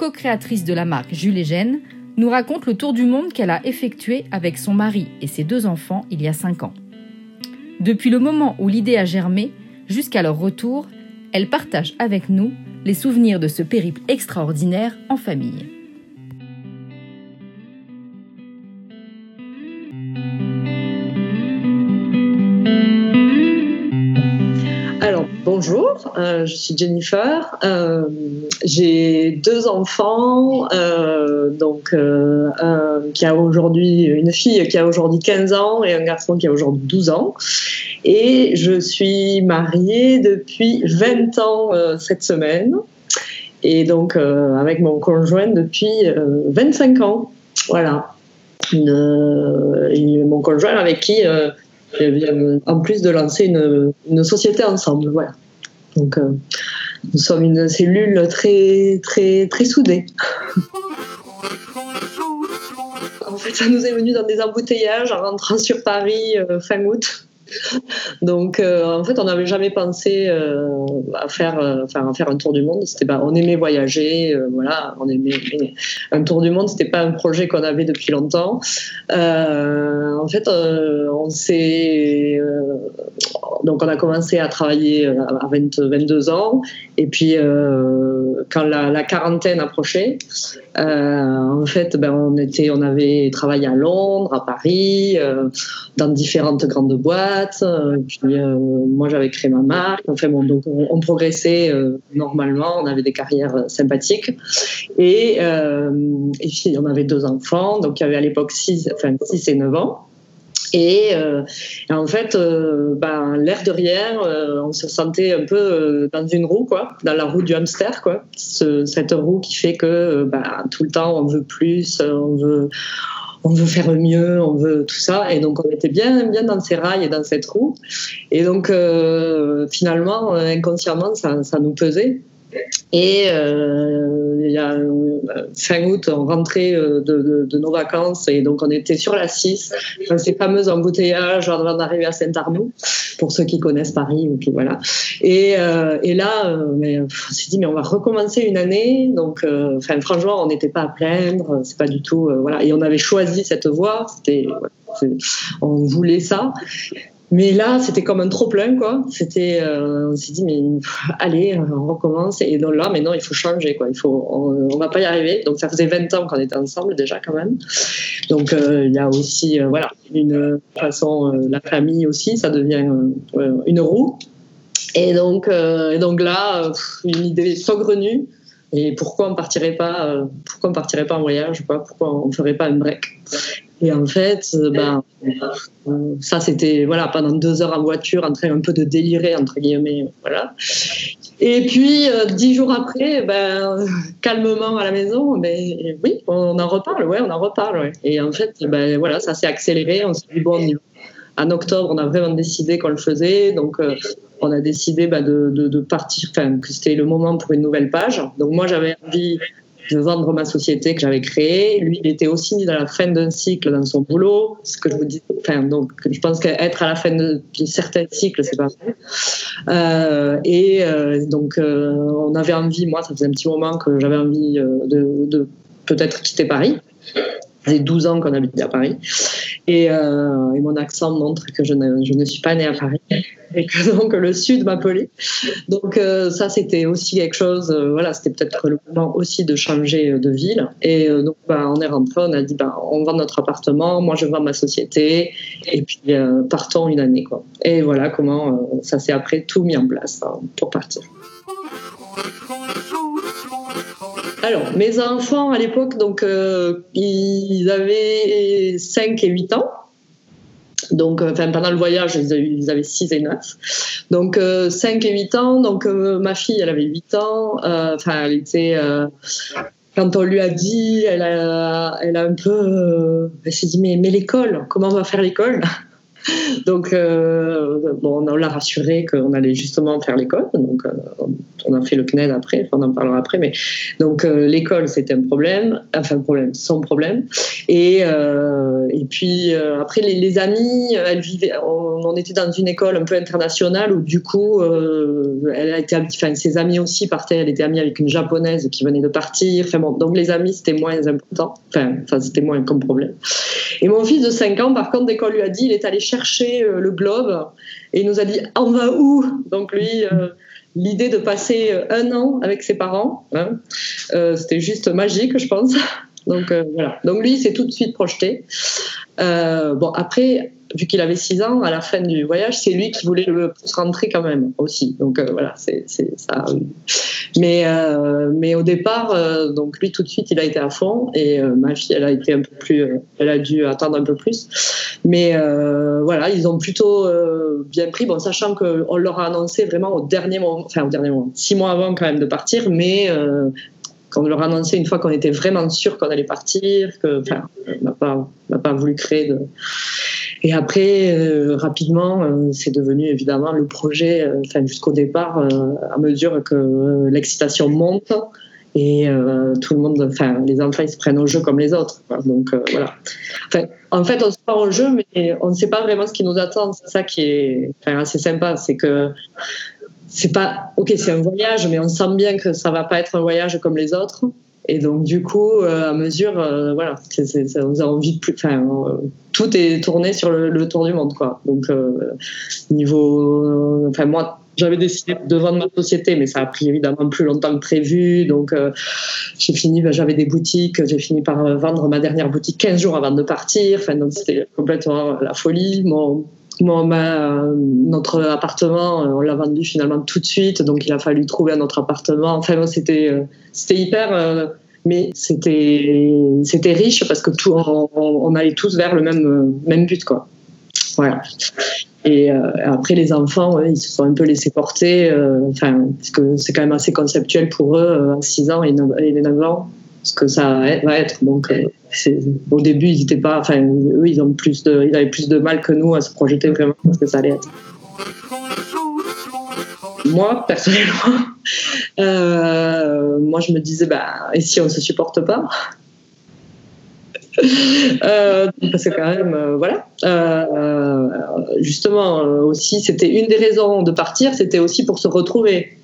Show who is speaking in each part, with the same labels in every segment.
Speaker 1: co-créatrice de la marque Jules et Gênes, nous raconte le tour du monde qu'elle a effectué avec son mari et ses deux enfants il y a cinq ans. Depuis le moment où l'idée a germé jusqu'à leur retour, elle partage avec nous les souvenirs de ce périple extraordinaire en famille.
Speaker 2: Bonjour, euh, je suis Jennifer. Euh, j'ai deux enfants, euh, donc qui a aujourd'hui une fille qui a aujourd'hui 15 ans et un garçon qui a aujourd'hui 12 ans. Et je suis mariée depuis 20 ans cette semaine. Et donc avec mon conjoint depuis 25 ans. Voilà. mon conjoint avec qui en plus de lancer une, une société ensemble. Voilà. Donc, euh, nous sommes une cellule très, très, très soudée. en fait, ça nous est venu dans des embouteillages en rentrant sur Paris euh, fin août. Donc, euh, en fait, on n'avait jamais pensé euh, à faire, euh, enfin, faire un tour du monde. C'était on aimait voyager, voilà, on aimait un tour du monde. C'était pas un projet qu'on avait depuis longtemps. en fait, on s'est, donc, on a commencé à travailler à 22 ans, et puis quand la, la, quarantaine approchait, en fait, ben, on était, on avait travaillé à Londres, à Paris, dans différentes grandes boîtes. Euh, puis euh, moi, j'avais créé ma marque. Enfin bon, donc on, progressait euh, normalement. On avait des carrières sympathiques. Et, et puis on avait deux enfants. Donc il y avait à l'époque 6 enfin, six et 9 ans. Et, en fait, ben, l'air de rien, on se sentait un peu dans une roue, quoi, dans la roue du hamster, quoi. cette roue qui fait que ben, tout le temps on veut plus, on veut, on veut faire mieux, on veut tout ça. Et donc, on était bien, bien dans ces rails et dans cette roue. Et donc, euh, finalement, euh, inconsciemment, ça, ça nous pesait. Et euh, il a euh, fin août, on rentrait euh, de, nos vacances et donc on était sur la 6, dans ces fameux embouteillages avant d'arriver à Saint-Arnoux, pour ceux qui connaissent Paris. qui voilà. Et, et là, mais, on s'est dit, mais on va recommencer une année. Donc, franchement, on n'était pas à plaindre, c'est pas du tout. voilà. Et on avait choisi cette voie, on voulait ça. Mais là, c'était comme un trop plein, quoi. C'était, euh, on s'est dit, mais allez, on recommence. Et là, maintenant, il faut changer, quoi. Il faut, on, va pas y arriver. Donc ça faisait 20 ans qu'on était ensemble déjà, quand même. Donc euh, il y a aussi, euh, voilà, une façon, la famille aussi, ça devient une roue. Et donc, et donc là, une idée saugrenue. Et pourquoi on partirait pas, pourquoi on partirait pas en voyage, quoi? Pourquoi on ferait pas un break? Et en fait, euh, ben, euh, ça c'était voilà pendant deux heures en voiture, en train un peu de délirer entre guillemets, voilà. Et puis euh, dix jours après, ben calmement à la maison, mais ben, oui, on en reparle, ouais, on en reparle, ouais. Et en fait, ben voilà, ça s'est accéléré. On s'est dit bon, en octobre, on a vraiment décidé qu'on le faisait, donc. on a décidé ben, de, de, de, partir, enfin, que c'était le moment pour une nouvelle page. Donc moi, j'avais envie de vendre ma société que j'avais créée. Lui, il était aussi dans la fin d'un cycle dans son boulot. Ce que je vous dis, donc, je pense qu'être à la fin d'un certain cycle, c'est pas vrai. Euh, et euh, donc, euh, on avait envie, moi, ça faisait un petit moment que j'avais envie de peut-être quitter Paris. Ça faisait 12 ans qu'on habitait à Paris. Et, et, mon accent montre que je ne, suis pas née à Paris et que donc le sud m'appelait. Donc euh, ça c'était aussi quelque chose, euh, voilà, c'était peut-être le moment aussi de changer de ville. Et euh, donc bah, on est rentré, on a dit bah, on vend notre appartement, moi je vends ma société et puis partons une année. Et voilà comment ça s'est après tout mis en place hein, pour partir. Alors, mes enfants à l'époque, donc, ils avaient 5 et 8 ans. Donc, euh, enfin, pendant le voyage, ils avaient 6 et 9. Donc, 5 euh, et 8 ans. Donc, euh, ma fille, elle avait 8 ans. Enfin, elle était. quand on lui a dit, elle a, elle a un peu, elle s'est dit mais, mais l'école, comment on va faire l'école? donc, euh, bon, on l'a rassuré qu'on allait justement faire l'école. Donc, euh, on a fait le CNED après, on en parlera après. Mais donc, euh, l'école, c'était un problème, enfin, problème, son problème. Et, et puis, après, les, amis, elle vivait, on, était dans une école un peu internationale où, du coup, elle a été, enfin, ses amis aussi partaient. Elle était amie avec une japonaise qui venait de partir. Enfin, donc, les amis, c'était moins important. Enfin, c'était moins comme problème. Et mon fils de 5 ans, par contre, qu'on lui a dit, il est allé chercher euh, le globe et il nous a dit on va où? Donc lui, euh, l'idée de passer euh, un an avec ses parents, hein, c'était juste magique, je pense. Donc voilà. Donc lui, s'est tout de suite projeté. bon après, vu qu'il avait 6 ans, à la fin du voyage, c'est lui qui voulait le rentrer quand même aussi. Donc euh, voilà, c'est ça. Mais, euh, mais au départ, euh, donc lui tout de suite, il a été à fond et ma fille, elle a été un peu plus, elle a dû attendre un peu plus. Mais voilà, ils ont plutôt bien pris, bon, sachant qu'on leur a annoncé vraiment au dernier moment, enfin au dernier moment, six mois avant quand même de partir, mais quand on leur a annoncé une fois qu'on était vraiment sûr qu'on allait partir, que, enfin, on n'a pas, pas voulu créer de et après, euh, rapidement, euh, c'est devenu évidemment le projet, euh, jusqu'au départ, à mesure que l'excitation monte et tout le monde, enfin, les enfants, ils se prennent au jeu comme les autres. Donc voilà. En fait, on se prend au jeu, mais on ne sait pas vraiment ce qui nous attend. C'est ça qui est assez sympa, c'est que c'est pas, ok, c'est un voyage, mais on sent bien que ça va pas être un voyage comme les autres. Et donc, du coup, à mesure, voilà, ça nous a envie de plus. Enfin, tout est tourné sur le, tour du monde, quoi. Donc, euh, niveau, enfin moi, j'avais décidé de vendre ma société, mais ça a pris évidemment plus longtemps que prévu. Donc, euh, j'ai fini, ben, j'avais des boutiques, j'ai fini par vendre ma dernière boutique 15 jours avant de partir. Enfin, donc c'était complètement la folie. Mon, ma, notre appartement, on l'a vendu finalement tout de suite, donc il a fallu trouver un autre appartement. Enfin, c'était, c'était hyper mais c'était riche parce que tout on, allait tous vers le même même but quoi. Voilà. Et euh, après les enfants ils se sont un peu laissés porter euh, parce que c'est quand même assez conceptuel pour eux euh, à 6 ans et 9, et 9 ans ce que ça va être donc au début ils étaient pas enfin eux ils ont plus de ils avaient plus de mal que nous à se projeter vraiment parce que ça allait être. Moi, personnellement, euh, moi, je me disais, bah, et si on se supporte pas? Euh, parce que quand même, euh, voilà. Justement, aussi, c'était une des raisons de partir, c'était aussi pour se retrouver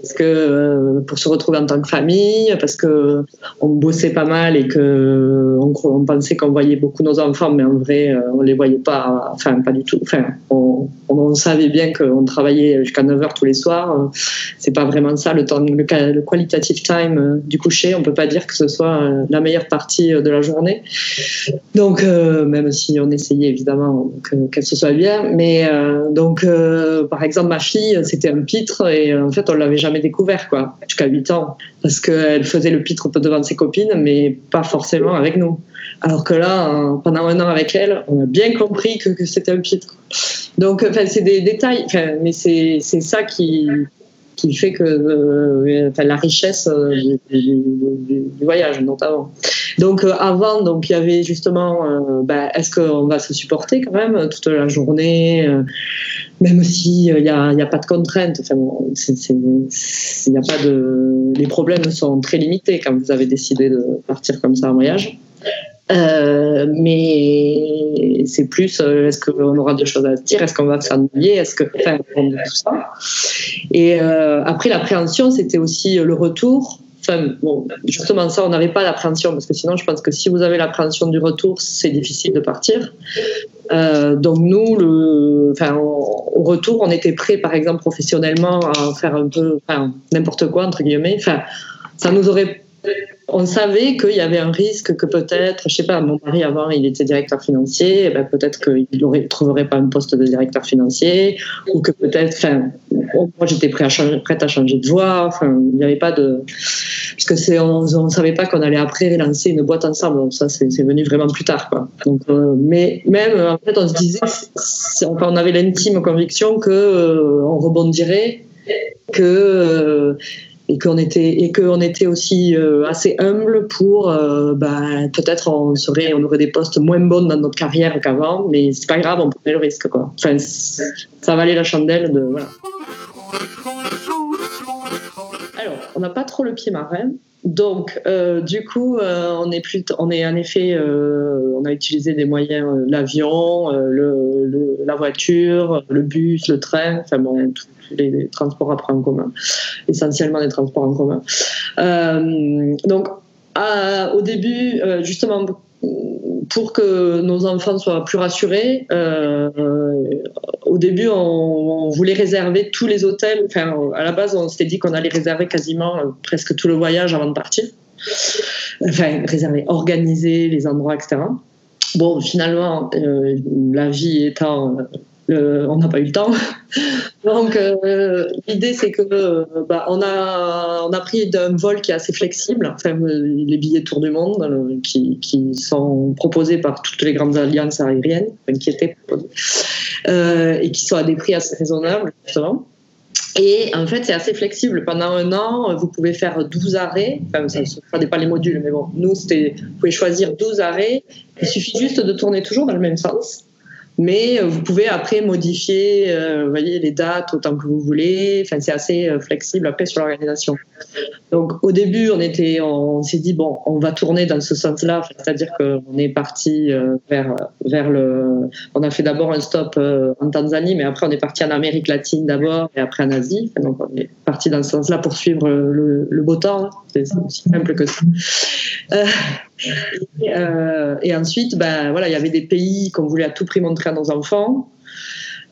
Speaker 2: parce que euh, pour se retrouver en tant que famille, parce que on bossait pas mal et que on, pensait qu'on voyait beaucoup nos enfants, mais en vrai euh, on les voyait pas, enfin pas du tout. Enfin, on, savait bien qu'on travaillait jusqu'à 9 h tous les soirs. C'est pas vraiment ça le temps, le, le qualitative time euh, du coucher. On peut pas dire que ce soit la meilleure partie de la journée. Donc même si on essayait évidemment que, ce soit bien, mais donc par exemple ma fille c'était un pitre et en fait on l'avait jamais découvert, quoi, jusqu'à 8 ans. Parce qu'elle faisait le pitre devant ses copines, mais pas forcément avec nous. Alors que là, pendant un an avec elle, on a bien compris que, c'était un pitre. Donc, enfin, c'est des détails, mais c'est ça qui, qui fait que euh, la richesse euh, du, voyage notamment. Donc euh, avant, donc il y avait justement, bah, est-ce qu'on va se supporter quand même toute la journée, même si il n'y a, pas de contraintes. Enfin, il a pas de, les problèmes sont très limités quand vous avez décidé de partir comme ça en voyage. Euh, mais c'est plus euh, est-ce qu'on aura des choses à se dire, est-ce qu'on va s'ennuyer, est-ce que enfin, tout ça. Et euh, après l'appréhension, c'était aussi le retour. Justement ça, on n'avait pas l'appréhension parce que sinon, je pense que si vous avez l'appréhension du retour, c'est difficile de partir. Euh, donc nous, le, enfin, au retour, on était prêt, par exemple, professionnellement à faire un peu, n'importe quoi entre guillemets. Enfin, ça nous aurait on savait qu'il y avait un risque que peut-être, je sais pas, mon mari avant, il était directeur financier, eh ben peut-être qu'il ne trouverait pas un poste de directeur financier, ou que peut-être, enfin, moi j'étais prête à changer de voie, enfin, il n'y avait pas de, puisque c'est, on, ne savait pas qu'on allait après lancer une boîte ensemble, ça c'est, venu vraiment plus tard, quoi. Euh, mais même, en fait, on se disait, on avait l'intime conviction que euh, on rebondirait, que euh, et qu'on était et qu'on était aussi assez humble pour bah, peut-être on serait on aurait des postes moins bons dans notre carrière qu'avant mais c'est pas grave on prenait le risque quoi. Enfin ça valait la chandelle de voilà. Alors on n'a pas trop le pied marin donc, euh, du coup, euh, on est plus, on est en effet, euh, on a utilisé des moyens, l'avion, la voiture, le bus, le train, enfin bon, tous les, transports après en commun, essentiellement les transports en commun. donc, au début, justement, pour que nos enfants soient plus rassurés, euh, au début, on, voulait réserver tous les hôtels. Enfin, à la base, on s'était dit qu'on allait réserver quasiment euh, presque tout le voyage avant de partir. Enfin, réserver, organiser les endroits, etc. Bon, finalement, euh, la vie étant on n'a pas eu le temps. Donc euh, l'idée c'est que euh, bah, on a on a pris un vol qui est assez flexible, enfin les billets tour du monde euh, qui, sont proposés par toutes les grandes alliances aériennes, qui étaient et qui sont à des prix assez raisonnables justement. Et en fait, c'est assez flexible. Pendant un an, vous pouvez faire 12 arrêts. Enfin, ça ne dépend les modules, mais bon, nous, c'était, vous pouvez choisir 12 arrêts. Il suffit juste de tourner toujours dans le même sens mais euh, vous pouvez après modifier euh, voyez, les dates autant que vous voulez. Enfin, c'est assez euh, flexible après sur l'organisation. Donc au début, on était, on s'est dit bon, on va tourner dans ce sens-là, c'est-à-dire qu'on est parti vers vers le, on a fait d'abord un stop en Tanzanie, mais après on est parti en Amérique latine d'abord et après en Asie. Donc on est parti dans ce sens-là pour suivre le, beau temps. Hein. C'est aussi simple que ça. Et, et, ensuite, ben, voilà, il y avait des pays qu'on voulait à tout prix montrer nos enfants.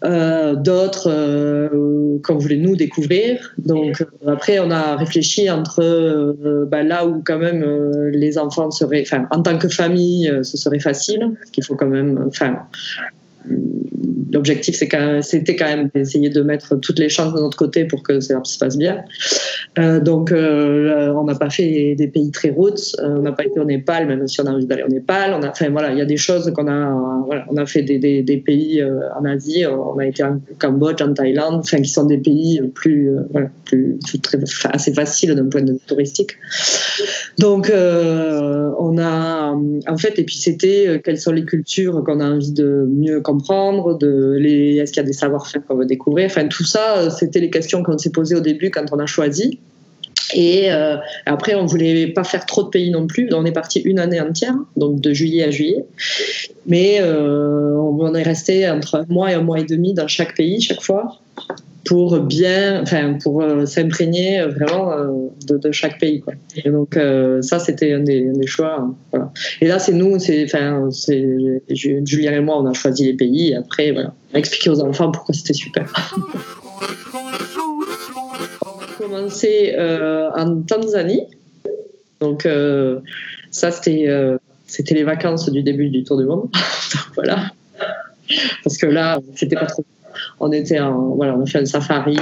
Speaker 2: Euh, d'autres euh, qu'on voulait nous découvrir. Donc après, on a réfléchi entre ben, là où quand même les enfants seraient, enfin, en tant que famille, ce serait facile, qu'il faut quand même, enfin, l'objectif, c'était quand même d'essayer de mettre toutes les chances de notre côté pour que ça se passe bien. Euh, donc, euh, on n'a pas fait des pays très routes. Euh, on n'a pas été au Népal, même si on a envie d'aller au Népal. Enfin, voilà, il y a des choses qu'on a. Voilà, on a fait des, pays en Asie. On a été en Cambodge, en Thaïlande, enfin, qui sont des pays plus, assez faciles d'un point de vue touristique. Donc, on a, en fait, et puis c'était quelles sont les cultures qu'on a envie de mieux comprendre, les, est-ce qu'il y a des savoir-faire qu'on veut découvrir. Enfin, tout ça, c'était les questions qu'on s'est posées au début quand on a choisi. Et euh, après, on voulait pas faire trop de pays non plus. On est parti une année entière, donc de juillet à juillet. Mais euh, on est resté entre un mois et un mois et demi dans chaque pays chaque fois pour bien, enfin pour euh, s'imprégner vraiment de, chaque pays. Quoi. Et donc ça, c'était un des, choix. Hein. Et là, c'est nous, c'est, enfin, c'est Julien et moi, on a choisi les pays. Après, voilà, on a expliqué aux enfants pourquoi c'était super. commencé euh, en Tanzanie. Donc, euh, ça, c'était, euh, c'était les vacances du début du Tour du Monde. voilà. Parce que là, c'était pas trop. On était en, voilà, on fait un safari.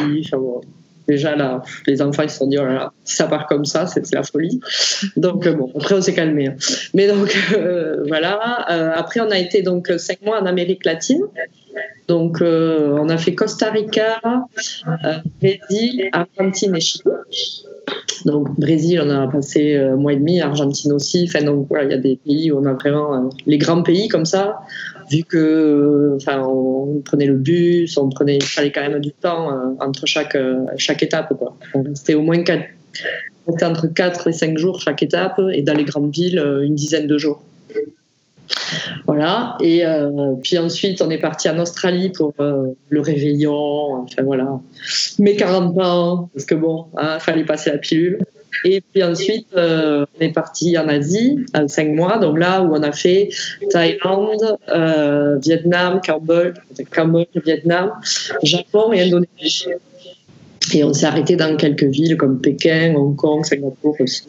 Speaker 2: déjà là, les enfants ils se sont dit oh si ça part comme ça, c'est, la folie. Donc bon, après on s'est calmé. Hein. Mais donc voilà. après on a été donc cinq mois en Amérique latine. Donc, euh, on a fait Costa Rica, euh, Brésil, Argentine et Chili. Donc, Brésil, on a passé un mois et demi, Argentine aussi. Enfin, donc, voilà, il y a des pays où on a vraiment euh, les grands pays comme ça. Vu que, enfin, on prenait le bus, on prenait, il fallait quand même du temps entre chaque chaque étape, quoi. C'était au moins entre 4 et 5 jours chaque étape, et dans les grandes villes, une dizaine de jours. Voilà. Et euh, puis ensuite, on est parti en Australie pour euh, le réveillon. Enfin voilà. Mes 40 ans, parce que bon, il hein, fallait passer la pilule. Et puis ensuite, euh, on est parti en Asie, en 5 mois. Donc là où on a fait Thaïlande, Vietnam, Cambodge, Cambodge, Vietnam, Japon et Indonésie. Et on s'est arrêté dans quelques villes comme Pékin, Hong Kong, Singapour aussi.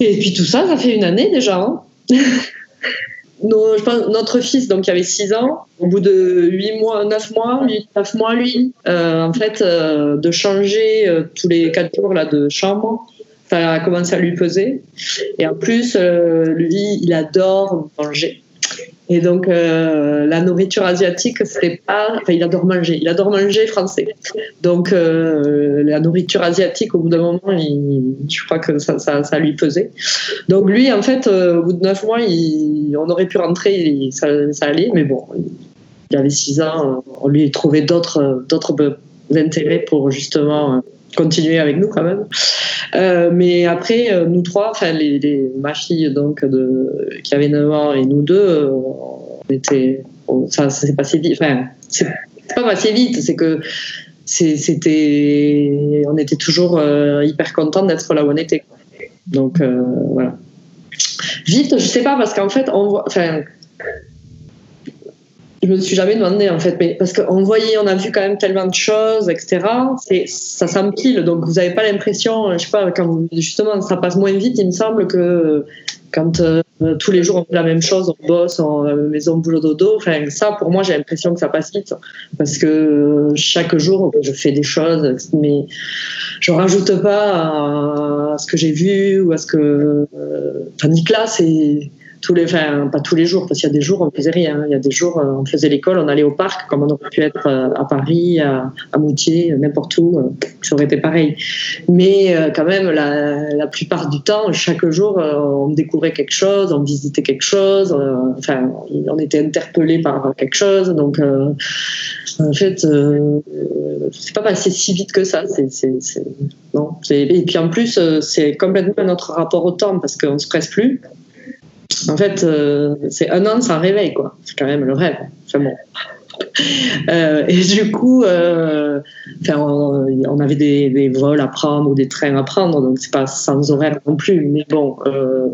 Speaker 2: Et puis tout ça, ça fait une année déjà. Hein. je pense, notre fils, donc, qui avait 6 ans, au bout de 8 mois, 9 mois, 8, 9 mois, lui, euh, en fait, euh, de changer euh, tous les 4 jours là, de chambre, ça a commencé à lui peser. Et en plus, lui, il adore manger. Et donc, euh, la nourriture asiatique, c'était pas. Enfin, il adore manger. Il adore manger français. Donc, euh, la nourriture asiatique, au bout d'un moment, je crois que ça, ça, lui pesait. Donc, lui, en fait, au bout de neuf mois, il, on aurait pu rentrer, ça, ça, allait, mais bon, il avait six ans, on lui trouvait d'autres, d'autres intérêts pour justement continuer avec nous quand même. Euh, mais après, euh, nous trois, enfin, les, ma fille donc, qui avait 9 ans et nous deux, euh, on était, ça, s'est passé vite. Enfin, c'est pas passé vite, c'est que c'était, on était toujours hyper content d'être là où on était. Donc voilà. Vite, je sais pas, parce qu'en fait, on voit, je me suis jamais demandé en fait, mais parce qu'on voyait, on a vu quand même tellement de choses, etc. C'est ça s'empile, donc vous n'avez pas l'impression, je sais pas, quand justement ça passe moins vite, il me semble que quand euh, tous les jours on fait la même chose, on bosse en euh, maison boulot dodo. Enfin ça, pour moi, j'ai l'impression que ça passe vite parce que chaque jour je fais des choses, mais je rajoute pas à ce que j'ai vu ou à ce que. Euh, enfin, Nicolas, c'est pas tous les jours, parce qu'il y a des jours on faisait rien. Il y a des jours on faisait l'école, on allait au parc, comme on aurait pu être euh, à Paris, à, Moutier, n'importe où, euh, ça aurait été pareil. Mais euh, quand même, la, la, plupart du temps, chaque jour, on découvrait quelque chose, on visitait quelque chose, enfin, on était interpellé par quelque chose. Donc, en fait, c'est pas passé si vite que ça. Non. Et puis en plus, c'est complètement notre rapport au temps parce qu'on se presse plus. En fait, euh, c'est un an sans réveil, quoi. C'est quand même le rêve. Enfin bon. Euh, et du coup, euh, on, avait des, vols à prendre ou des trains à prendre, donc c'est pas sans horaire non plus. Mais bon, euh,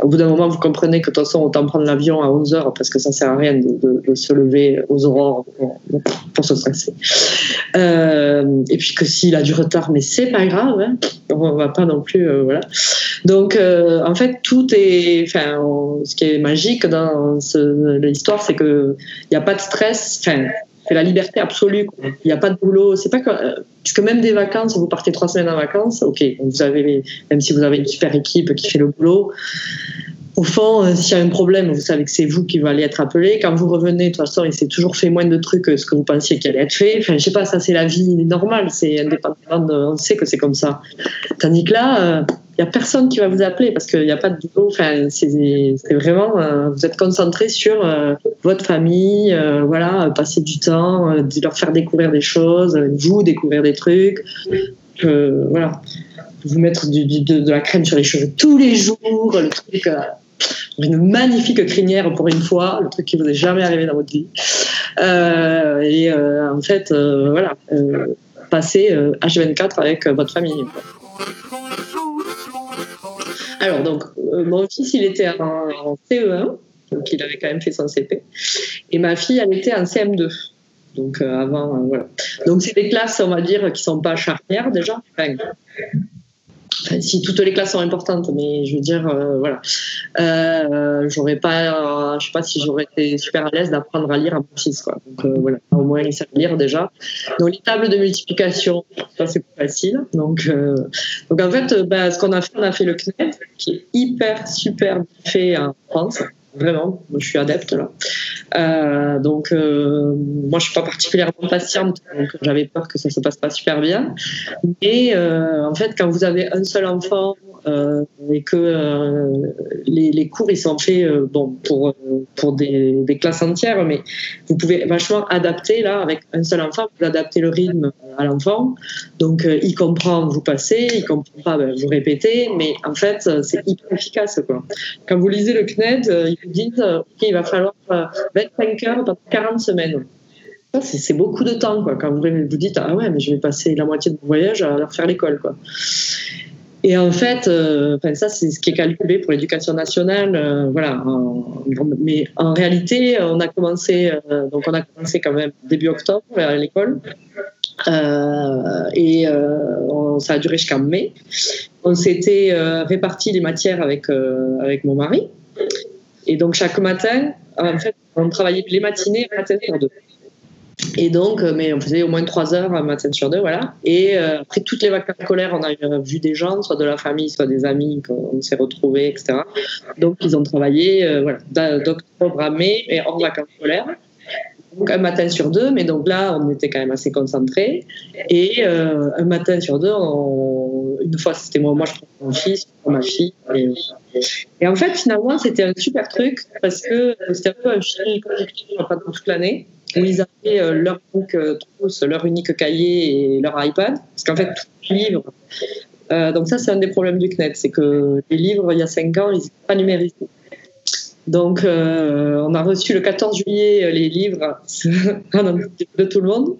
Speaker 2: au bout d'un moment, vous comprenez que de toute façon, autant prendre l'avion à 11 heures parce que ça sert à rien de, se lever aux aurores pour, se stresser. et puis que s'il a du retard, mais c'est pas grave, hein, on va pas non plus, voilà. Donc, en fait, tout est, enfin, ce qui est magique dans l'histoire, c'est que il n'y a pas de stress, enfin, c'est la liberté absolue. Il n'y a pas de boulot. C'est pas que, euh, puisque même des vacances, vous partez trois semaines en vacances, ok, vous avez, même si vous avez une super équipe qui fait le boulot, au fond, euh, s'il y a un problème, vous savez que c'est vous qui allez être appelé. Quand vous revenez, de toute façon, il s'est toujours fait moins de trucs que ce que vous pensiez qu'il allait être fait. Enfin, je sais pas, ça c'est la vie normale, c'est indépendant, de, on sait que c'est comme ça. Tandis que là, euh, n'y a personne qui va vous appeler parce qu'il n'y a pas de boulot. Enfin, c'est vraiment, euh, vous êtes concentré sur votre famille, voilà, passer du temps, leur faire découvrir des choses, vous découvrir des trucs. voilà vous mettre de, la crème sur les cheveux tous les jours, le truc, une magnifique crinière pour une fois, le truc qui vous est jamais arrivé dans votre vie. Euh, et euh, en fait, euh, voilà, passer H24 avec votre famille. Alors, donc, mon fils, il était en, CE1, donc il avait quand même fait son CP, et ma fille, elle était en CM2. Donc, avant, voilà. Donc, c'est des classes, on va dire, qui sont pas charnières déjà. Si toutes les classes sont importantes, mais je veux dire, euh, voilà, euh, j'aurais pas, je sais pas si j'aurais été super à l'aise d'apprendre à lire à mon fils, quoi. Donc euh, voilà, au moins il sait lire déjà. Donc les tables de multiplication, ça c'est plus facile. Donc, donc en fait, bah, ce qu'on a fait, on a fait le CNET, qui est hyper super fait en France. Vraiment, je suis adepte là. Euh, donc, euh, moi, je suis pas particulièrement patiente, donc j'avais peur que ça se passe pas super bien. Mais euh, en fait, quand vous avez un seul enfant et que les, les, cours ils sont faits bon pour pour des, des, classes entières, mais vous pouvez vachement adapter là avec un seul enfant, vous adaptez le rythme à l'enfant. Donc il comprend, vous passez, il comprend pas, ben, vous répétez, mais en fait c'est hyper efficace quoi. Quand vous lisez le CNED, ils vous disent ok il va falloir 25 heures pendant 40 semaines c'est beaucoup de temps quoi. Quand vous vous dites ah ouais mais je vais passer la moitié de mon voyage à leur faire l'école. Et en fait, euh, ça c'est ce qui est calculé pour l'éducation nationale, euh, voilà. mais en réalité, on a commencé, euh, donc on a commencé quand même début octobre à l'école, et ça a duré jusqu'en mai. On s'était réparti les matières avec avec mon mari, et donc chaque matin, en fait, on travaillait les matinées à 7 h 2 Et donc, euh, mais on faisait au moins trois heures un matin sur deux, voilà. Et euh, après toutes les vacances scolaires, on a vu des gens, soit de la famille, soit des amis, qu'on s'est retrouvés, etc. Donc, ils ont travaillé, euh, voilà, d'octobre à mai, et hors vacances scolaires. Donc, un matin sur deux, mais donc là, on était quand même assez concentrés. Et un matin sur deux, une fois, c'était moi, moi je prends mon fils, ma fille. Et, et en fait, finalement, c'était un super truc parce que c'était un peu un fil conducteur pendant toute l'année où ils avaient euh, leur unique euh, leur unique cahier et leur iPad. Parce qu'en fait, tous les livres. Euh, donc, ça, c'est un des problèmes du CNET, c'est que les livres, il y a 5 ans, ils n'étaient pas numérisés. Donc, on a reçu le 14 juillet les livres de tout le monde.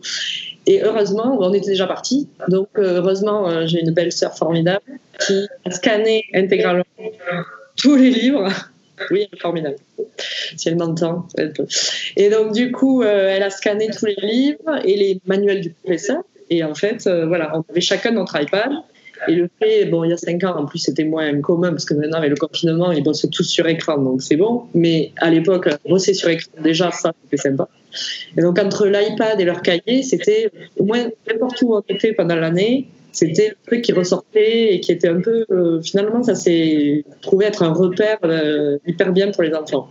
Speaker 2: Et heureusement, on était déjà parti. Donc, heureusement, j'ai une belle sœur formidable qui a scanné intégralement tous les livres oui, formidable. Si elle m'entend, elle peut. Et donc, du coup, euh, elle a scanné tous les livres et les manuels du professeur. Et en fait, euh, voilà, on avait chacun notre iPad. Et le fait, bon, il y a cinq ans, en plus, c'était moins commun parce que maintenant, avec le confinement, ils bossent tous sur écran, donc c'est bon. Mais à l'époque, bosser sur écran, déjà, ça, c'était sympa. Et donc, entre l'iPad et leur cahier, c'était au moins n'importe où on était pendant l'année, c'était le truc qui ressortait et qui était un peu euh, finalement ça s'est trouvé être un repère euh, hyper bien pour les enfants.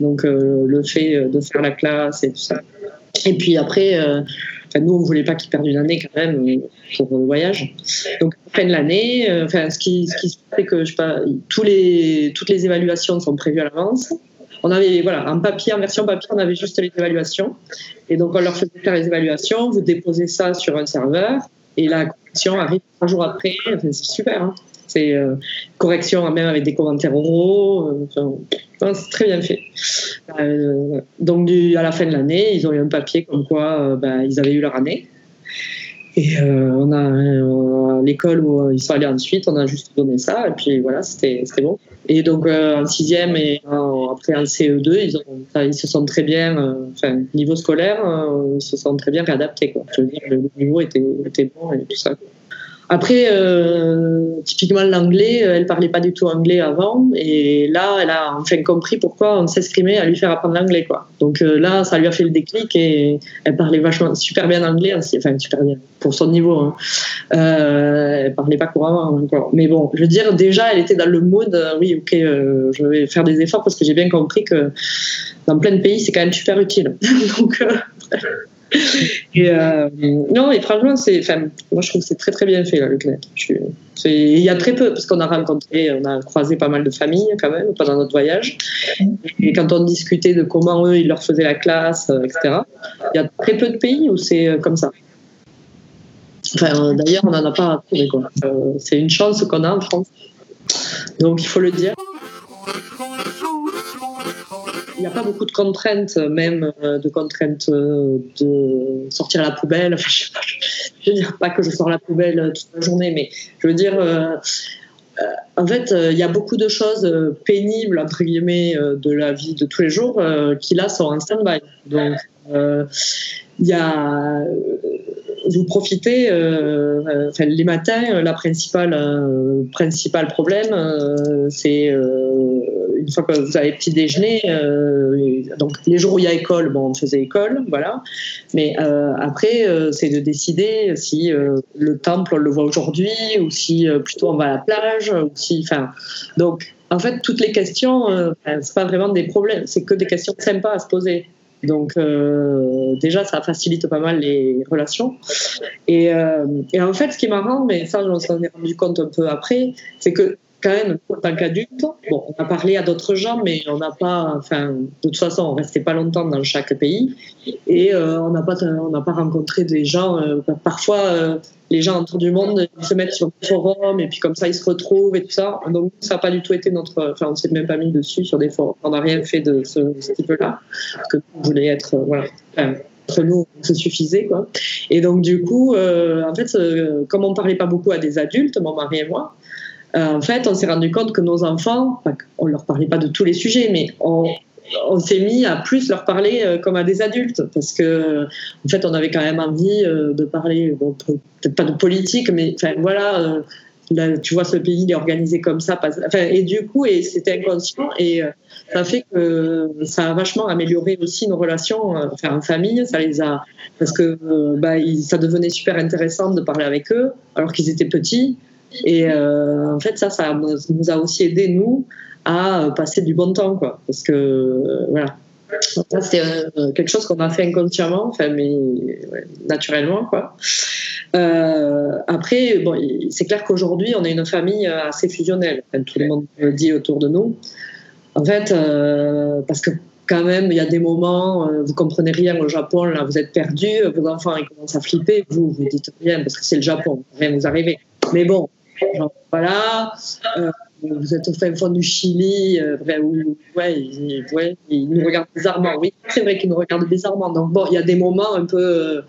Speaker 2: Donc euh, le fait de faire la classe et tout ça. Et puis après nous on voulait pas qu'ils perdent une année quand même pour le voyage. Donc fin de l'année enfin ce qui ce qui se fait que je sais pas tous les toutes les évaluations sont prévues à l'avance. On avait voilà en papier en version papier on avait juste les évaluations. Et donc on leur faisait faire les évaluations vous déposez ça sur un serveur et la correction arrive trois jours après. c'est super. Hein. c'est euh, correction même avec des commentaires oraux. Euh, c'est très bien fait. Euh, donc à la fin de l'année, ils ont eu un papier comme quoi ben, ils avaient eu leur année. Et on a l'école où ils sont allés ensuite, on a juste donné ça et puis voilà, c'était bon. Et donc en sixième et après en CE2, ils, ont, ils se sont très bien, enfin niveau scolaire, ils se sont très bien réadaptés. Quoi. Je veux dire, le niveau était, était bon et tout ça. Après, euh, typiquement l'anglais, euh, elle parlait pas du tout anglais avant, et là, elle a enfin compris pourquoi on s'exprimait à lui faire apprendre l'anglais, quoi. Donc euh, là, ça lui a fait le déclic et elle parlait vachement super bien anglais, enfin super bien pour son niveau. Hein. Euh, elle parlait pas couramment encore, mais bon, je veux dire déjà, elle était dans le mood. Euh, oui, ok, je vais faire des efforts parce que j'ai bien compris que dans plein de pays, c'est quand même super utile. Donc euh, non, et franchement, c'est, moi je trouve que c'est très très bien fait là, le CNET. Il y a très peu, parce qu'on a rencontré, on a croisé pas mal de familles quand même pendant notre voyage. Et quand on discutait de comment eux ils leur faisaient la classe, euh, etc., il y a très peu de pays où c'est euh, comme ça. Enfin, d'ailleurs, on n'en a pas trouvé. C'est une chance qu'on a en France. Donc il faut le dire il n'y a pas beaucoup de contraintes, même euh, de contraintes euh, de sortir la poubelle. Je ne veux dire pas que je sors la poubelle toute la journée, mais je veux dire, euh, en fait, il y a beaucoup de choses pénibles, entre guillemets, de la vie de tous les jours qui là sont en stand-by. Donc, il y a vous profitez, euh, les matins, la principale, euh, principal problème, euh, c'est une fois que vous avez petit déjeuner, donc les jours où il y a école, bon, on faisait école, voilà. Mais après, c'est de décider si le temple on le voit aujourd'hui ou si plutôt on va à la plage, ou si, enfin, donc en fait, toutes les questions, c'est pas vraiment des problèmes, c'est que des questions sympas à se poser. Donc euh, déjà, ça facilite pas mal les relations. Et, euh, et, en fait, ce qui est marrant, mais ça, on s'en est rendu compte un peu après, c'est que quand même, en tant qu'adulte, bon, on a parlé à d'autres gens, mais on n'a pas, enfin, de toute façon, on restait pas longtemps dans chaque pays, et euh, on n'a pas, pas rencontré des gens. Euh, parfois, euh, les gens autour du monde se mettent sur le forum, et puis comme ça, ils se retrouvent et tout ça. Donc, ça n'a pas du tout été notre, enfin, on s'est même pas mis dessus sur des forums. On n'a rien fait de ce, type-là, parce que on voulait être, voilà. entre nous, ça suffisait quoi. Et donc du coup, en fait, comme on parlait pas beaucoup à des adultes, mon mari et moi, euh, en fait, on s'est rendu compte que nos enfants, on leur parlait pas de tous les sujets, mais on, s'est mis à plus leur parler euh, comme à des adultes parce que en fait on avait quand même envie euh, de parler peut-être pas de politique mais voilà tu vois, ce pays, il est organisé comme ça. Et du coup, et c'était inconscient. Et euh, ça fait que ça a vachement amélioré aussi nos relations euh, en famille. Ça les a, parce que euh, bah, ça devenait super intéressant de parler avec eux, alors qu'ils étaient petits. Et en fait, ça, ça nous a aussi aidé, nous, à passer du bon temps, quoi. Parce que, voilà. Ça, c'était quelque chose qu'on a fait inconsciemment, enfin, mais naturellement, quoi. Euh, après, bon, c'est clair qu'aujourd'hui, on est une famille assez fusionnelle. tout le monde le dit autour de nous. En fait, euh, parce que quand même, il y a des moments, euh, vous comprenez rien au Japon, là, vous êtes perdu, vos enfants ils commencent à flipper, vous, vous dites rien parce que c'est le Japon, rien vous arrivez. Mais bon, voilà, vous êtes au fin fond du Chili, euh, ouais, ils, nous regardent bizarrement. Oui, c'est vrai qu'ils nous regardent bizarrement. Donc bon, il y a des moments un peu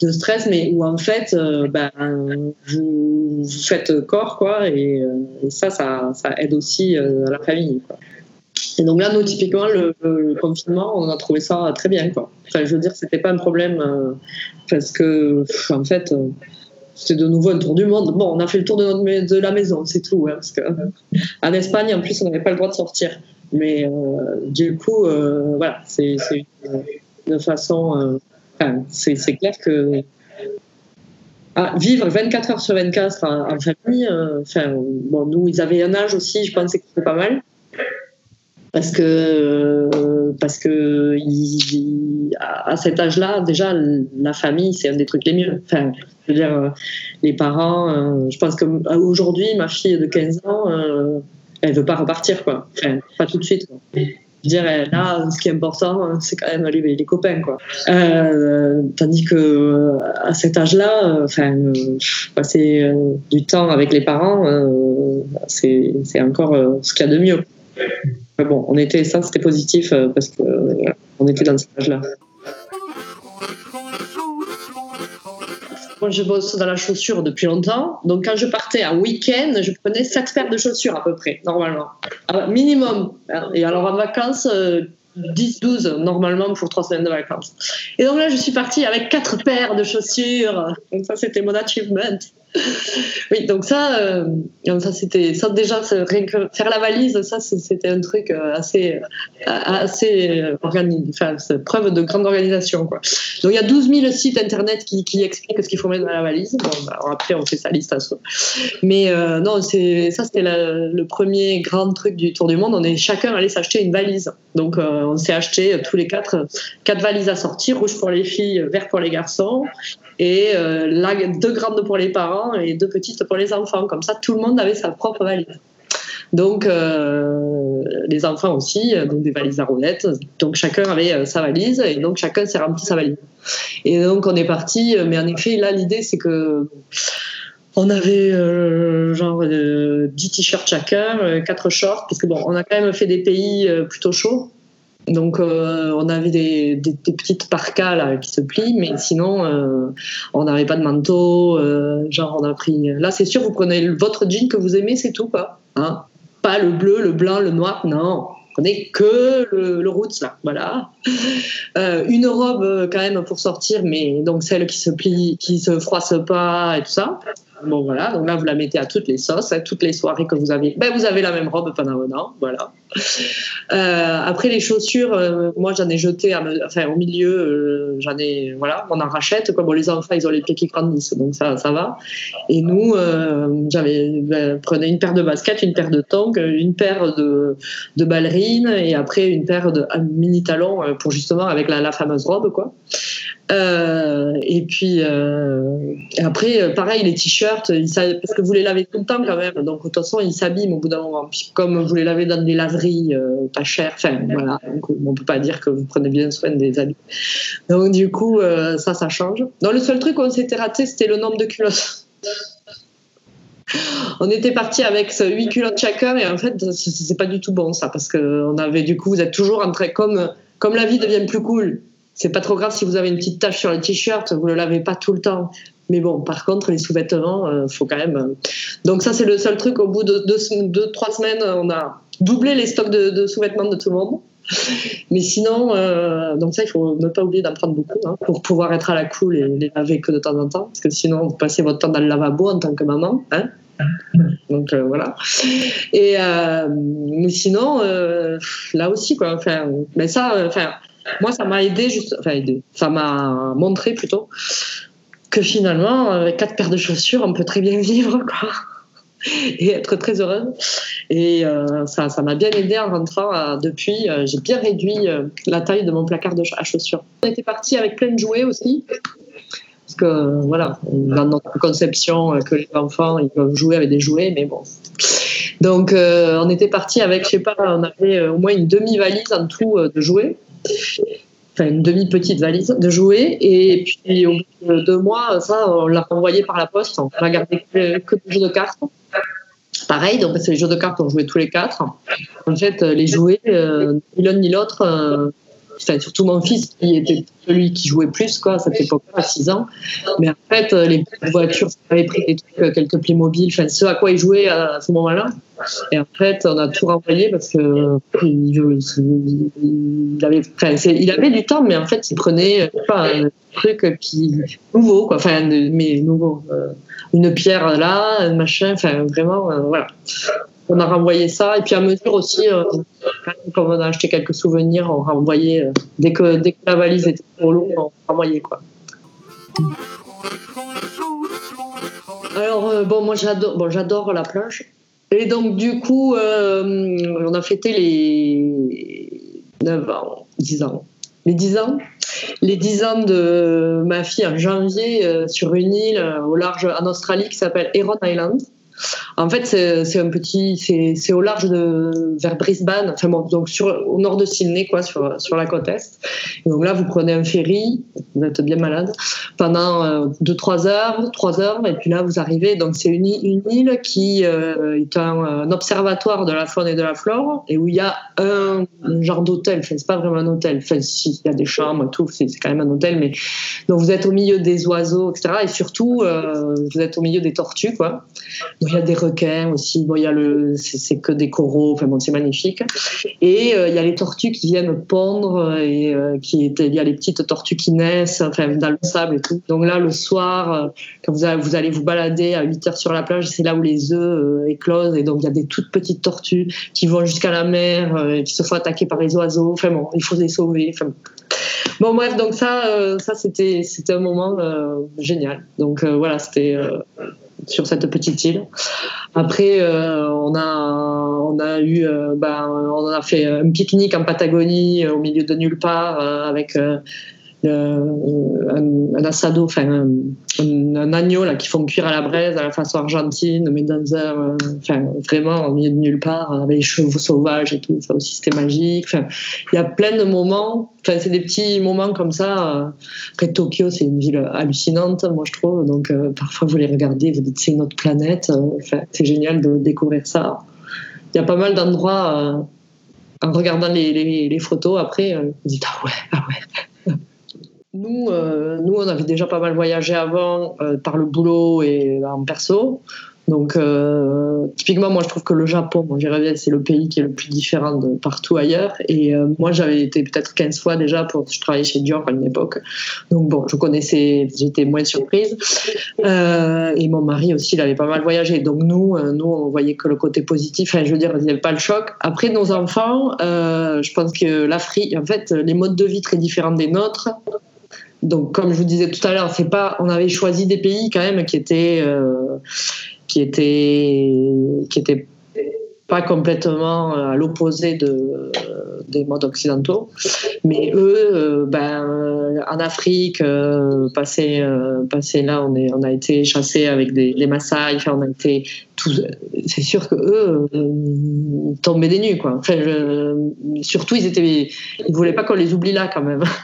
Speaker 2: de stress, mais où en fait, euh, ben, vous, faites corps, quoi, et, euh, ça, ça, aide aussi euh, la famille. Quoi. Et donc là, nous, typiquement, le, confinement, on a trouvé ça très bien, quoi. Enfin, je veux dire, c'était pas un problème parce que, en fait, c'était de nouveau un tour du monde. Bon, on a fait le tour de, de la maison, c'est tout, hein, parce que en Espagne, en plus, on n'avait pas le droit de sortir. Mais du coup, voilà, c'est une, façon c'est clair que ah, vivre 24 heures sur 24 en, famille, euh, enfin, bon, nous, ils avaient un âge aussi, je pensais que c'était pas mal. Parce que, parce que à cet âge-là, déjà, la famille, c'est un des trucs les mieux. Enfin, je veux dire, euh, les parents, euh, je pense qu'aujourd'hui, ma fille de 15 ans, elle veut pas repartir, quoi. Enfin, pas tout de suite. Je dirais là, ce qui est important, c'est quand même les, les copains, quoi. Euh, tandis que à cet âge-là, euh, passer euh, du temps avec les parents, c'est encore ce qu'il y a de mieux. Mais bon, on était ça, c'était positif parce que on était dans cet âge-là. Moi, je bosse dans la chaussure depuis longtemps. Donc, quand je partais un week-end, je prenais 7 paires de chaussures à peu près, normalement. Ah, minimum. Et alors, en vacances, 10-12 euh, normalement pour 3 semaines de vacances. Et donc là, je suis partie avec 4 paires de chaussures. Donc, ça, c'était mon achievement. oui, donc ça, euh, ça c'était ça déjà faire la valise, ça c'était un truc euh, assez euh, assez enfin, preuve de grande organisation quoi. Donc il y a 12 000 sites internet qui, qui expliquent ce qu'il faut mettre dans la valise. Bon, bah, après on fait sa liste à soi. Mais non, c'est ça c'était le premier grand truc du tour du monde. On est chacun allé s'acheter une valise. Donc on s'est acheté tous les quatre quatre valises à sortir, rouge pour les filles, vert pour les garçons et deux grandes pour les parents et deux petites pour les enfants. Comme ça, tout le monde avait sa propre valise. Donc, euh, les enfants aussi, donc des valises à roulettes. Donc, chacun avait euh, sa valise et donc chacun s'est rempli sa valise. Et donc, on est parti. Mais en effet, là, l'idée, c'est que on avait euh, genre 10 t-shirts chacun, 4 shorts, parce que bon, on a quand même fait des pays plutôt chauds. Donc euh, on avait des, petites parkas qui se plient, mais sinon euh, on n'avait pas de manteau. Euh, genre on a pris. Là c'est sûr, vous prenez votre jean que vous aimez, c'est tout quoi. Hein pas le bleu, le blanc, le noir, non. Prenez que le, le roots là, voilà. une robe quand même pour sortir, mais donc celle qui se plie, qui se froisse pas et tout ça. Bon voilà, donc là vous la mettez à toutes les sauces, à toutes les soirées que vous avez. Ben vous avez la même robe pendant un an, voilà. Euh, après les chaussures, euh, moi j'en ai jeté, enfin au milieu, euh, j'en ai, voilà, on en rachète. Quoi. Bon, les enfants ils ont les pieds qui grandissent, donc ça, ça va. Et nous, j'avais ben, prenez une paire de baskets, une paire de tongs, une paire de, de ballerines et après une paire de mini talons pour justement avec la, la fameuse robe, quoi. Euh, et puis euh, après, pareil, les t-shirts, parce que vous les lavez tout le temps quand même, donc de toute façon ils s'abîment au bout d'un moment. Puis comme vous les lavez dans des laveries euh, pas chères, enfin voilà, donc, on peut pas dire que vous prenez bien soin des habits. Donc du coup, ça, ça change. Non, le seul truc où on s'était raté, c'était le nombre de culottes. on était parti avec 8 culottes chacun et en fait c'est pas du tout bon ça parce que on avait du coup vous êtes toujours en train comme comme la vie devient plus cool c'est pas trop grave si vous avez une petite tache sur le t-shirt, vous le lavez pas tout le temps. Mais bon, par contre, les sous-vêtements, euh, faut quand même. Euh. Donc ça, c'est le seul truc. Au bout de deux, trois semaines, on a doublé les stocks de, sous-vêtements de tout le monde. Mais sinon, euh, donc ça, il faut ne pas oublier d'en prendre beaucoup hein, pour pouvoir être à la cool et les laver que de temps en temps, parce que sinon, vous passez votre temps dans le lavabo en tant que maman. Hein Donc voilà. Et mais sinon, là aussi quoi. Enfin, mais ça, enfin, moi ça m'a aidé juste, enfin aidé. Ça m'a montré plutôt que finalement, avec quatre paires de chaussures, on peut très bien vivre quoi. et être très heureuse. Et euh, ça, ça m'a bien aidé en rentrant. depuis, euh, j'ai bien réduit euh, la taille de mon placard à chaussures. On était parti avec plein de jouets aussi. Parce que voilà, dans notre conception que les enfants ils peuvent jouer avec des jouets, mais bon. Donc on était parti avec, je sais pas, on avait au moins une demi-valise en tout de jouets enfin une demi-petite valise de jouets. Et puis au bout de deux mois, ça, on l'a renvoyé par la poste. On a gardé que, des jeux de cartes. Pareil, donc c'est les jeux de cartes qu'on jouait tous les quatre. En fait, les jouets, euh, ni l'un ni l'autre, euh, surtout mon fils qui était celui qui jouait plus quoi, à cette époque-là, à 6 ans. Mais en fait, euh, les voitures, ça avait pris des trucs, quelques Playmobil, enfin, ce à quoi il jouait à ce moment-là. Et en fait, on a tout renvoyé parce que il, avait, il avait du temps, mais en fait, il prenait pas, un truc qui nouveau, quoi, enfin, mais nouveau une pierre là, un machin, enfin vraiment, euh, voilà. On a renvoyé ça, et puis à mesure aussi, euh, quand on a acheté quelques souvenirs, on renvoyait, euh, dès, que, dès que la valise était trop lourde, on renvoyait quoi. Alors, bon, moi j'adore, bon, j'adore la plage. Et donc, du coup, on a fêté les 9 ans, 10 ans. Les 10 ans? Les 10 ans de ma fille en janvier euh, sur une île euh, au large en Australie qui s'appelle Heron Island. En fait, c'est un petit, c'est au large de vers Brisbane, donc au nord de Sydney, quoi, sur sur la côte est. donc là, vous prenez un ferry, vous êtes bien malade, pendant 2-3 euh, heures, 3 heures, et puis là, vous arrivez. Donc c'est une, une, île qui euh, est un, observatoire de la faune et de la flore, et où il y a un, genre d'hôtel. Enfin, c'est pas vraiment un hôtel. Enfin, si, il y a des chambres, tout, c'est quand même un hôtel, mais donc vous êtes au milieu des oiseaux, etc. Et surtout, euh, vous êtes au milieu des tortues, quoi il y a des requins aussi. Bon, il y a le, c'est que des coraux. Enfin bon, c'est magnifique. Et euh, il y a les tortues qui viennent pondre et euh, qui il y a les petites tortues qui naissent, enfin dans le sable et tout. Donc là, le soir, euh, quand vous, allez, vous allez vous balader à 8 heures sur la plage, c'est là où les œufs éclosent et donc il y a des toutes petites tortues qui vont jusqu'à la mer et qui se font attaquer par les oiseaux. Enfin bon, il faut les sauver. Bon bref, donc ça, ça c'était c'était un moment génial. Donc voilà, c'était sur cette petite île. Après, euh, on a on a eu, euh, ben, on a fait un pique-nique en Patagonie au milieu de nulle part euh, avec un, assado, enfin un, agneau là qui font cuire à la braise à la façon argentine, mais dans un, enfin vraiment au milieu de nulle part avec les chevaux sauvages et tout. Ça aussi c'était magique. Enfin, il y a plein de moments. Enfin, c'est des petits moments comme ça. Après Tokyo, c'est une ville hallucinante, moi je trouve. Donc euh, parfois vous les regardez, vous dites c'est une autre planète. Enfin, c'est génial de découvrir ça. Il y a pas mal d'endroits. Euh, en regardant les, photos, après, euh, vous dites ah ouais, ah ouais. Nous, euh, nous, on avait déjà pas mal voyagé avant euh, par le boulot et en perso. Donc, euh, typiquement, moi, je trouve que le Japon, bon, bien, c'est le pays qui est le plus différent de partout ailleurs. Et moi, j'avais été peut-être 15 fois déjà pour. Je travaillais chez Dior à une époque. Donc, bon, je connaissais, j'étais moins surprise. et mon mari aussi, il avait pas mal voyagé. Donc, nous, nous, on voyait que le côté positif. Enfin, je veux dire, il n'y avait pas le choc. Après, nos enfants, je pense que l'Afrique, en fait, les modes de vie très différents des nôtres, donc, comme je vous disais tout à l'heure, c'est pas, on avait choisi des pays quand même qui étaient, euh, qui étaient, qui étaient pas complètement à l'opposé de, des modes occidentaux. Mais eux, euh, ben, en Afrique, euh, passé, passé là, on, est, on a été chassés avec des, les Maasai, on a été c'est sûr que eux tombaient des nues, quoi. Enfin, surtout, ils étaient, ils voulaient pas qu'on les oublie là, quand même.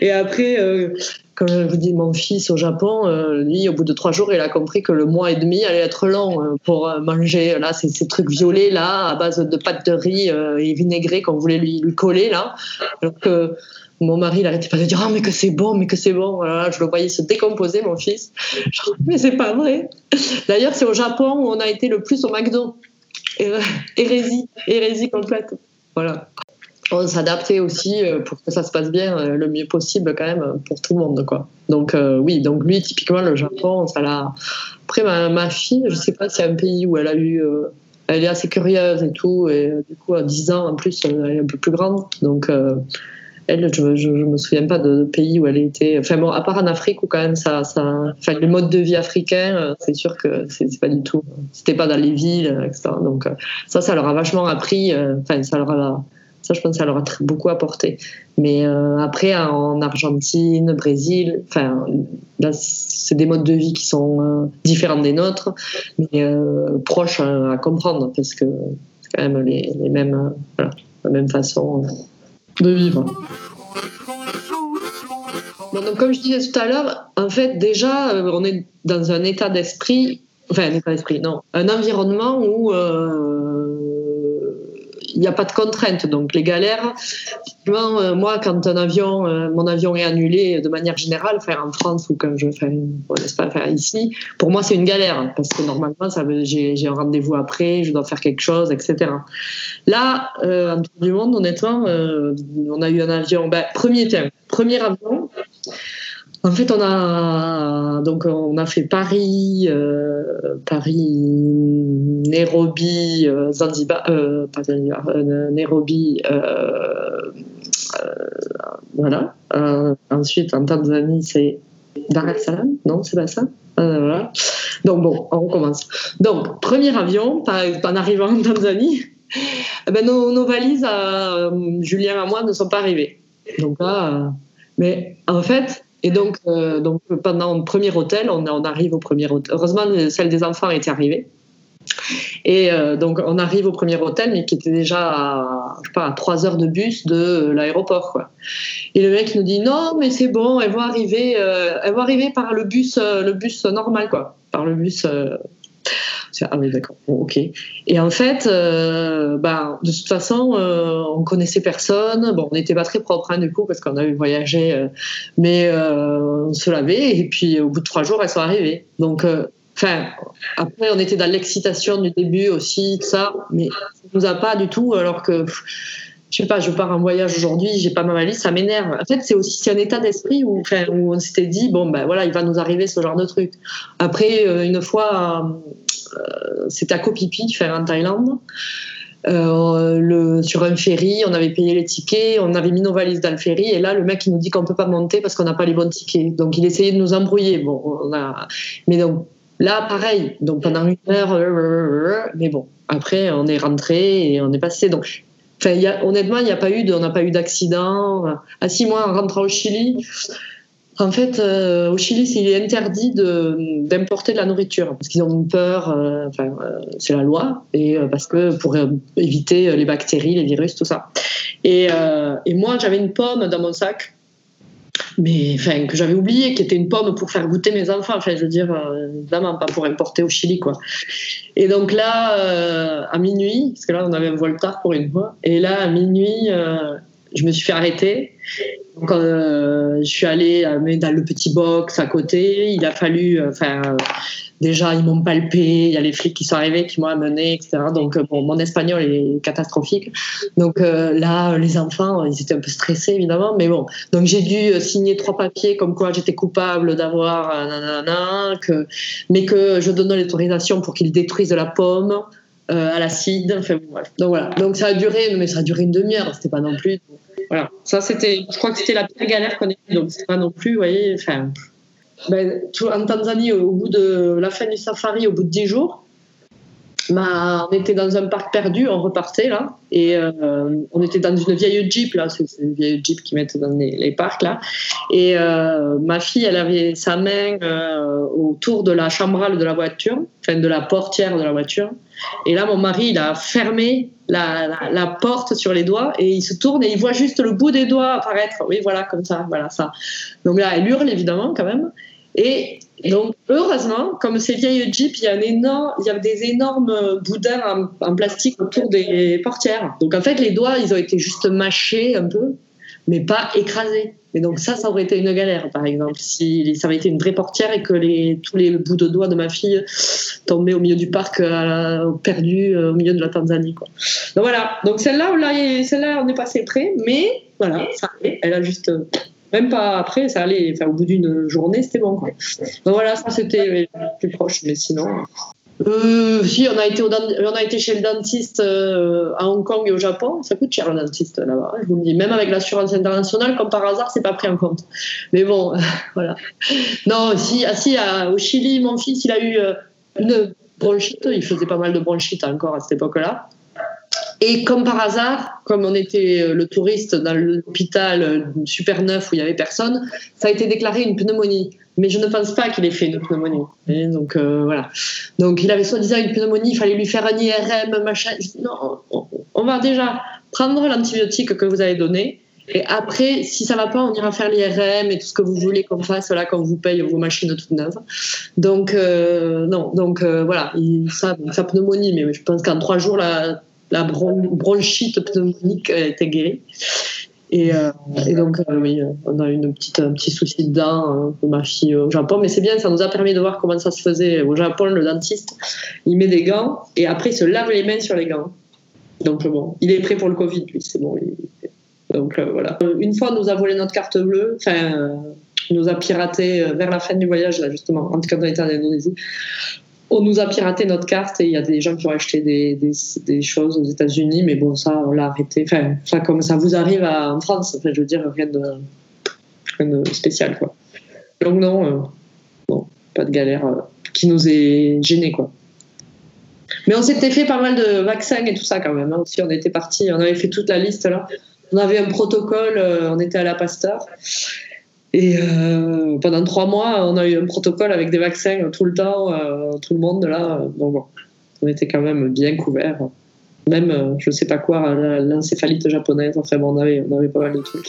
Speaker 2: Et après, euh, comme je vous dis, mon fils au Japon, euh, lui, au bout de trois jours, il a compris que le mois et demi allait être long euh, pour manger là, ces, trucs violets là, à base de pâte de riz et vinaigré qu'on voulait lui, coller là. Alors que mon mari, il n'arrêtait pas de dire oh, mais que c'est bon, mais que c'est bon. Voilà, je le voyais se décomposer, mon fils. Genre, mais c'est pas vrai. D'ailleurs, c'est au Japon où on a été le plus au McDo. Hérésie, hérésie complète. Voilà. S'adapter aussi euh, pour que ça se passe bien euh, le mieux possible quand même pour tout le monde quoi. Donc euh, oui, donc lui typiquement le Japon, ça l'a. Après ma, ma, fille, je sais pas c'est un pays où elle a eu, elle est assez curieuse et tout, et du coup à 10 ans en plus elle est un peu plus grande, donc elle, je, je, me souviens pas de, pays où elle était. Enfin bon, à part en Afrique où quand même ça, ça enfin le mode de vie africain, c'est sûr que c'est pas du tout. C'était pas dans les villes, etc. Donc ça, ça leur a vachement appris. Enfin, ça leur a ça, je pense que ça leur a beaucoup apporté. Mais euh, après, en Argentine, Brésil, enfin, c'est des modes de vie qui sont euh, différents des nôtres, mais euh, proches à, comprendre, parce que c'est quand même les, mêmes, la même façon de vivre. donc, comme je disais tout à l'heure, en fait, déjà, on est dans un état d'esprit, enfin, un état d'esprit, non, un environnement où il n'y a pas de contrainte. Donc les galères, euh, moi, quand un avion, euh, mon avion est annulé de manière générale, faire en France ou quand je fais, pas, faire ici, pour moi c'est une galère parce que normalement j'ai, un rendez-vous après, je dois faire quelque chose, etc. Là, euh, en tout du monde, honnêtement, on a eu un avion, ben, premier thème, premier avion. En fait, on a donc on a fait Paris, euh, Paris, Nairobi, euh, Zanzibar, euh, Nairobi, voilà. ensuite, en Tanzanie, c'est Dar es Salaam, non, c'est pas ça? voilà. Donc bon, on recommence. Donc premier avion, en arrivant en Tanzanie, eh ben, nos, valises, Julien et moi, ne sont pas arrivées. Donc là, mais en fait et donc, euh, donc pendant le premier hôtel, on, on, arrive au premier hôtel. Heureusement, celle des enfants était arrivée. Et euh, donc, on arrive au premier hôtel, mais qui était déjà à, je sais pas, à 3 heures de bus de l'aéroport. Quoi. Et le mec nous dit non, mais c'est bon, elles vont arriver, euh, elles vont arriver par le bus, le bus normal, quoi, par le bus ah oui, d'accord, ok. Et en fait, euh, bah, de toute façon, euh, on connaissait personne. Bon, on n'était pas très propre hein, du coup parce qu'on avait voyagé, euh, mais on se lavait et puis au bout de trois jours, elles sont arrivées. Donc, enfin, après, on était dans l'excitation du début aussi, tout ça, mais ça nous a pas du tout, alors que. Je sais pas, je pars en voyage aujourd'hui, j'ai pas ma valise, ça m'énerve. En fait, c'est aussi un état d'esprit où, où on s'était dit, bon, ben voilà, il va nous arriver ce genre de truc. Après, une fois, euh, c'était à Koh Phi, en Thaïlande. Euh, sur un ferry, on avait payé les tickets, on avait mis nos valises dans le ferry, et là, le mec, il nous dit qu'on peut pas monter parce qu'on n'a pas les bons tickets. Donc, il essayait de nous embrouiller. Bon. Mais donc, là, pareil. Donc, pendant une heure, euh, mais bon, après, on est rentré et on est passé. Donc, enfin, y honnêtement, il n'y a pas eu on n'a pas eu d'accident. À six mois, en rentrant au Chili, en fait, euh, au Chili, il est interdit d'importer de, la nourriture parce qu'ils ont peur. Euh, enfin, euh, c'est la loi et parce que pour éviter les bactéries, les virus, tout ça. Et, et moi, j'avais une pomme dans mon sac, mais enfin que j'avais oublié, qui était une pomme pour faire goûter mes enfants. Enfin, je veux dire, évidemment, pas pour importer au Chili, quoi. Et donc là, à minuit, parce que là, on avait un vol tard pour une fois, et là, à minuit je me suis fait arrêter. Donc, euh, je suis allée euh, dans le petit box à côté. Il a fallu, euh, enfin, déjà ils m'ont palpé. Il y a les flics qui sont arrivés, qui m'ont amené, etc. Donc, bon, mon espagnol est catastrophique. Donc là, les enfants, ils étaient un peu stressés évidemment, mais bon. Donc j'ai dû signer trois papiers comme quoi j'étais coupable d'avoir nanana, que, mais que je donnais l'autorisation pour qu'ils détruisent la pomme. à l'acide. Enfin, Donc voilà. Donc ça a duré, mais ça a duré une demi-heure. C'était pas non plus. Voilà. Ça, c'était, je crois que c'était la pire galère qu'on ait eue. Donc, c'est pas non plus, vous voyez. Ben, en Tanzanie, au bout de la fin du safari, au bout de 10 jours, on était dans un parc perdu, on repartait là, et euh, on était dans une vieille Jeep là, c'est une vieille Jeep qui mettent dans les, parcs là, et euh, ma fille, elle avait sa main euh, autour de la chambrale de la voiture, enfin de la portière de la voiture, et là mon mari il a fermé la, la, porte sur les doigts et il se tourne et il voit juste le bout des doigts apparaître. Oui, voilà, comme ça, voilà ça. Donc là, elle hurle évidemment quand même. Et donc, heureusement, comme ces vieilles Jeeps, il y a, un énorme, il y a des énormes boudins en, en, plastique autour des portières. Donc, en fait, les doigts, ils ont été juste mâchés un peu, mais pas écrasés. Et donc ça, ça aurait été une galère, par exemple, si ça avait été une vraie portière et que tous les bouts de doigts de ma fille tombaient au milieu du parc, euh, perdu euh, au milieu de la Tanzanie. Donc voilà, donc celle-là, celle-là, on est passé près, mais voilà, ça Elle a juste même pas après, ça allait. Enfin, au bout d'une journée, c'était bon. Donc voilà, ça c'était plus proche, mais sinon. Euh, si, on a, été on a été chez le dentiste euh, à Hong Kong et au Japon. Ça coûte cher le dentiste là-bas, je vous le dis. Même avec l'assurance internationale, comme par hasard, c'est pas pris en compte. Mais bon, voilà. Non, si, ah, si au Chili, mon fils, il a eu euh, une bronchite. Il faisait pas mal de bronchite encore à cette époque-là. Et comme par hasard, comme on était euh, le touriste dans l'hôpital euh, super neuf où il y avait personne, ça a été déclaré une pneumonie. Mais je ne pense pas qu'il ait fait une pneumonie. donc euh, voilà. Donc il avait soi-disant une pneumonie, il fallait lui faire un IRM, machin. non, on va déjà prendre l'antibiotique que vous avez donné. Et après, si ça va pas, on ira faire l'IRM et tout ce que vous voulez qu'on fasse là quand vous paye vos machines toutes neuves. Donc non, donc voilà, ça, sa pneumonie, mais je pense qu'en trois jours là la bronchite pneumonique était guérie. Et, euh, donc, euh, oui, on a eu une petite, un petit souci de dents pour ma fille au Japon. Mais c'est bien, ça nous a permis de voir comment ça se faisait. Au Japon, le dentiste, il met des gants et après, il se lave les mains sur les gants. Donc, bon, il est prêt pour le Covid, lui, c'est bon. Donc, euh, voilà. Une fois, on nous a volé notre carte bleue. Enfin, nous a piraté vers la fin du voyage, là, justement, en tout cas, on était en Indonésie on nous a piraté notre carte et il y a des gens qui ont acheté des, choses aux États-Unis, mais bon, ça, on l'a arrêté. Enfin, ça, comme ça vous arrive en France, je veux dire, rien de, spécial, quoi. Donc, non, euh, pas de galère euh, qui nous est gêné, quoi. Mais on s'était fait pas mal de vaccins et tout ça quand même. Hein. Aussi, on était parti, on avait fait toute la liste là. On avait un protocole, euh, on était à la Pasteur. Et euh, pendant trois mois, on a eu un protocole avec des vaccins tout le temps, euh, tout le monde là. Donc bon, on était quand même bien couverts. Même, euh, je sais pas quoi, l'encéphalite japonaise, enfin bon, on avait, on avait pas mal de trucs.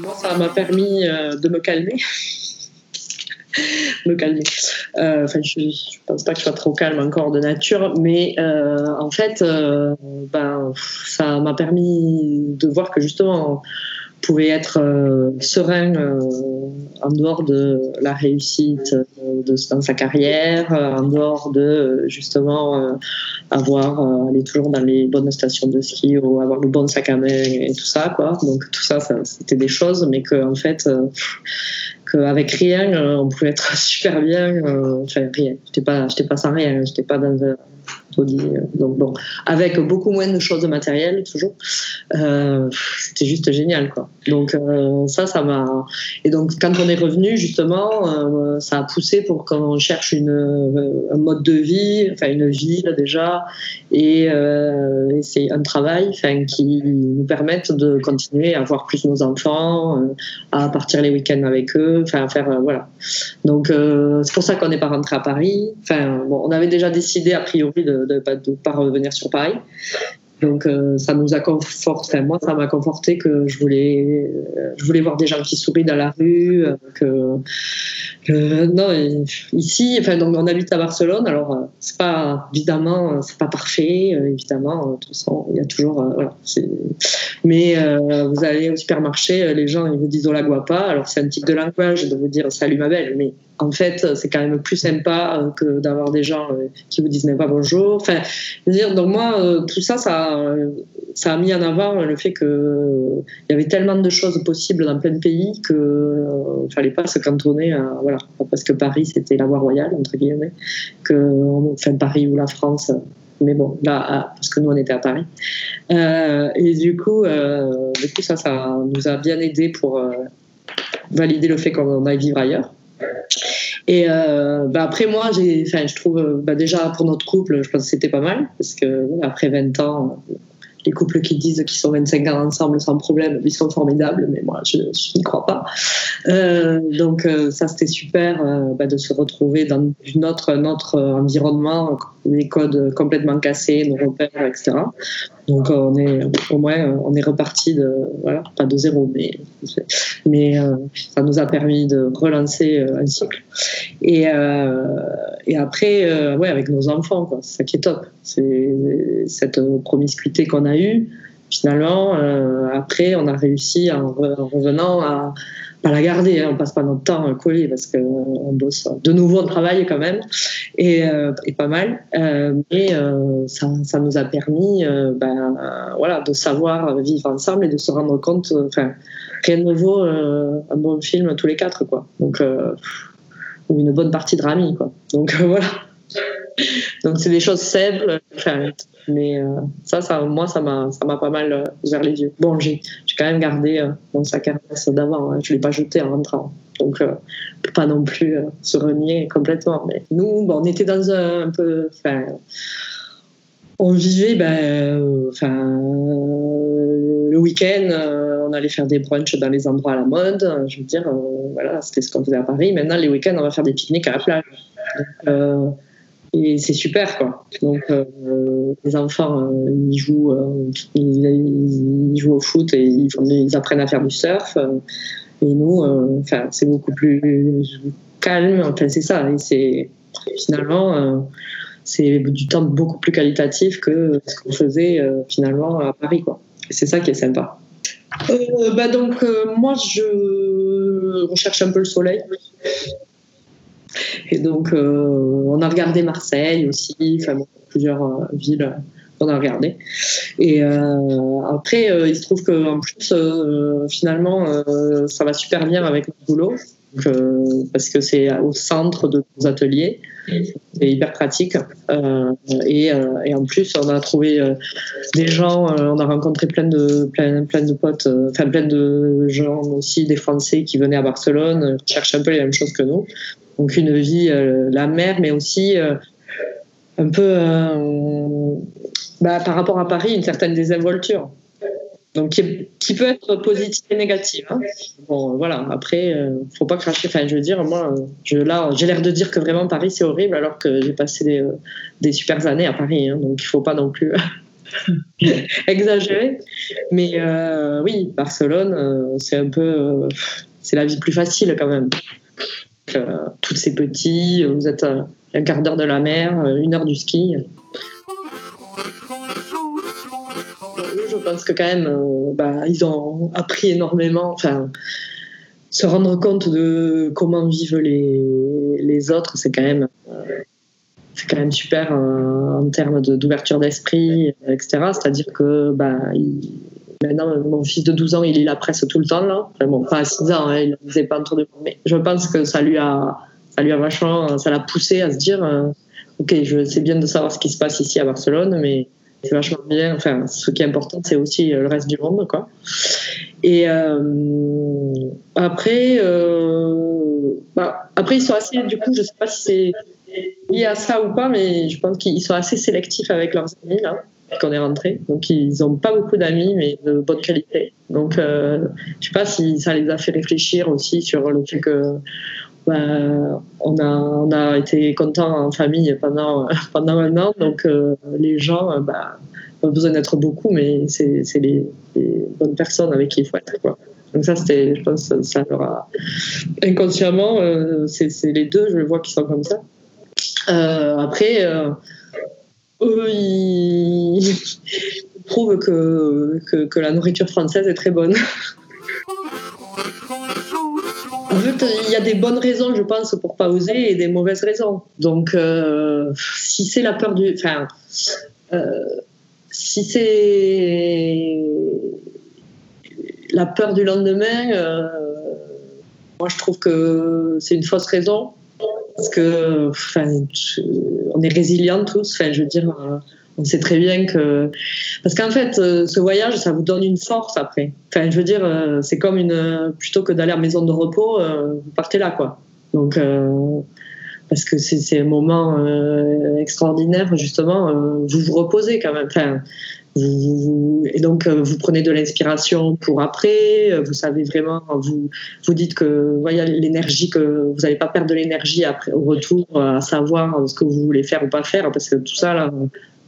Speaker 2: Moi, ça m'a permis de me calmer. me calmer. Enfin, je, je, pense pas que je sois trop calme encore de nature, mais en fait, ben, ça m'a permis de voir que justement, pouvait être euh, serein euh, en dehors de la réussite euh, de, dans sa carrière, en dehors de justement avoir aller toujours dans les bonnes stations de ski ou avoir le bon sac à main et tout ça quoi. Donc tout ça, ça c'était des choses, mais que en fait qu'avec rien on pouvait être super bien. enfin rien, j'étais pas j'étais pas sans rien, j'étais pas dans un euh, donc bon, avec beaucoup moins de choses matérielles toujours. Euh, c'était juste génial quoi. Donc euh, ça, ça m'a. Et donc quand on est revenu justement, ça a poussé pour qu'on cherche une, un mode de vie, enfin une vie déjà, et, c'est un travail, qui nous permette de continuer à voir plus nos enfants, à partir les week-ends avec eux, enfin à faire voilà. Donc c'est pour ça qu'on n'est pas rentré à Paris. Enfin bon, on avait déjà décidé a priori de ne pas revenir sur Paris. Donc euh, ça nous a conforté, moi ça m'a conforté que je voulais, euh, je voulais voir des gens qui sourient dans la rue, euh, que, non ici, enfin donc on habite à Barcelone, alors c'est pas évidemment c'est pas parfait, évidemment de toute façon il y a toujours voilà, mais vous allez au supermarché, les gens ils vous disent la guapa, alors c'est un type de langage de vous dire salut ma belle, mais en fait, c'est quand même plus sympa euh, que d'avoir des gens euh, qui vous disent même pas bonjour. Enfin, dire, donc moi, euh, tout ça, ça, ça a mis en avant le fait qu'il y avait tellement de choses possibles dans plein de pays qu'il ne fallait pas se cantonner à, voilà, parce que Paris, c'était la voie royale, entre guillemets, que, enfin, Paris ou la France, mais bon, là, parce que nous, on était à Paris. et du coup, du coup, ça, ça nous a bien aidé pour valider le fait qu'on aille vivre ailleurs. Et euh, bah après moi, je trouve bah déjà pour notre couple, je pense que c'était pas mal parce que après 20 ans, les couples qui disent qu'ils sont 25 ans ensemble sans problème, ils sont formidables, mais moi, je, n'y crois pas. Euh, donc, euh, ça, c'était super euh, bah, de se retrouver dans notre, notre environnement, les codes complètement cassés, nos repères, etc. Donc, on est, au moins, on est reparti de, voilà, pas de zéro, mais, mais ça nous a permis de relancer un cycle. Et, et après, ouais, avec nos enfants, c'est ça qui est top. C'est cette promiscuité qu'on a eu, finalement, euh, après, on a réussi en, revenant à, pas la garder, hein, on passe pas notre temps collé parce qu'on bosse de nouveau, on travaille quand même et, et pas mal. mais ça, ça, nous a permis ben, voilà, de savoir vivre ensemble et de se rendre compte, enfin, rien de nouveau, un bon film tous les quatre, quoi. Donc, ou une bonne partie de Rami, quoi. Donc voilà. Donc c'est des choses simples, mais euh, ça, moi, ça m'a, pas mal euh, ouvert les yeux. Bon, j'ai, quand même gardé euh, mon sac à main d'avant, hein. je l'ai pas jeté en rentrant. Donc, pas non plus se renier complètement. Mais nous, bon, on était dans un, peu, on vivait, ben, le week-end, on allait faire des brunchs dans les endroits à la mode. Je veux dire, voilà, c'était ce qu'on faisait à Paris. Maintenant, les week-ends, on va faire des pique-niques à la plage. Et c'est super quoi. Donc euh, les enfants euh, ils jouent euh, ils, jouent au foot et ils, ils, apprennent à faire du surf et nous enfin c'est beaucoup plus calme enfin c'est ça et c'est finalement c'est du temps beaucoup plus qualitatif que ce qu'on faisait finalement à Paris quoi. C'est ça qui est sympa. bah donc moi je recherche un peu le soleil et donc, euh, on a regardé Marseille aussi, enfin, plusieurs euh, villes qu'on a regardé. Et euh, après, il se trouve qu'en plus, finalement, ça va super bien avec notre boulot, parce que c'est au centre de nos ateliers. C'est hyper pratique. Et, en plus, on a trouvé des gens, on a rencontré plein de, plein, plein de potes, enfin plein de gens aussi, des Français qui venaient à Barcelone, cherchent un peu les mêmes choses que nous. Donc une vie, euh, la mer, mais aussi euh, un peu, euh, bah, par rapport à Paris, une certaine désinvolture. Donc qui, peut être positive et négative. Hein. Bon, voilà. Après, faut pas cracher. Enfin, je veux dire, moi, je, là, j'ai l'air de dire que vraiment Paris c'est horrible, alors que j'ai passé des, des super années à Paris. Hein. donc il faut pas non plus exagérer. Mais oui, Barcelone, c'est un peu, c'est la vie plus facile quand même. Euh, tous ces petits, vous êtes un quart d'heure de la mer, euh, une heure du ski. Je pense que quand même, euh, bah, ils ont appris énormément. Enfin, se rendre compte de comment vivent les, les autres, c'est quand même c'est quand même super en termes d'ouverture d'esprit, etc. C'est-à-dire que bah, Maintenant, mon fils de 12 ans, il lit la presse tout le temps, là. bon, pas à 6 ans, hein, il ne faisait pas trop de mais je pense que ça lui a, ça lui a vachement, ça l'a poussé à se dire, euh, ok, je sais bien de savoir ce qui se passe ici à Barcelone, mais c'est vachement bien. Enfin, ce qui est important, c'est aussi euh, le reste du monde, quoi. Et euh, après, bah, après, ils sont assez, du coup, je sais pas si c'est lié à ça ou pas, mais je pense qu'ils sont assez sélectifs avec leurs amis, là qu'on est rentré. Donc ils n'ont pas beaucoup d'amis, mais de bonne qualité. Donc euh, je sais pas si ça les a fait réfléchir aussi sur le fait que bah, on, a, on a été content en famille pendant, pendant un an. Donc euh, les gens, bah, pas besoin d'être beaucoup, mais c'est les, les, bonnes personnes avec qui il faut être. Quoi. Donc ça, c'était, je pense, ça leur a inconsciemment, euh, c'est les deux, je vois qui sont comme ça. Euh, après, euh, eux, ils prouvent que, que, la nourriture française est très bonne. En fait, il y a des bonnes raisons, je pense, pour pas oser et des mauvaises raisons. Donc, euh, si c'est la peur du, enfin, euh, si c'est la peur du lendemain, euh, moi je trouve que c'est une fausse raison parce que enfin, on est résilients tous. Enfin, je veux dire, euh, on sait très bien que parce qu'en fait, euh, ce voyage, ça vous donne une force après. Enfin, je veux dire, euh, c'est comme une plutôt que d'aller à maison de repos, vous partez là, quoi. Donc parce que c'est un moment extraordinaire justement vous vous reposez quand même enfin, et donc euh, vous prenez de l'inspiration pour après, euh, vous savez vraiment, vous vous dites que voyez l'énergie que vous n'allez pas perdre de l'énergie après au retour à savoir ce que vous voulez faire ou pas faire parce que tout ça là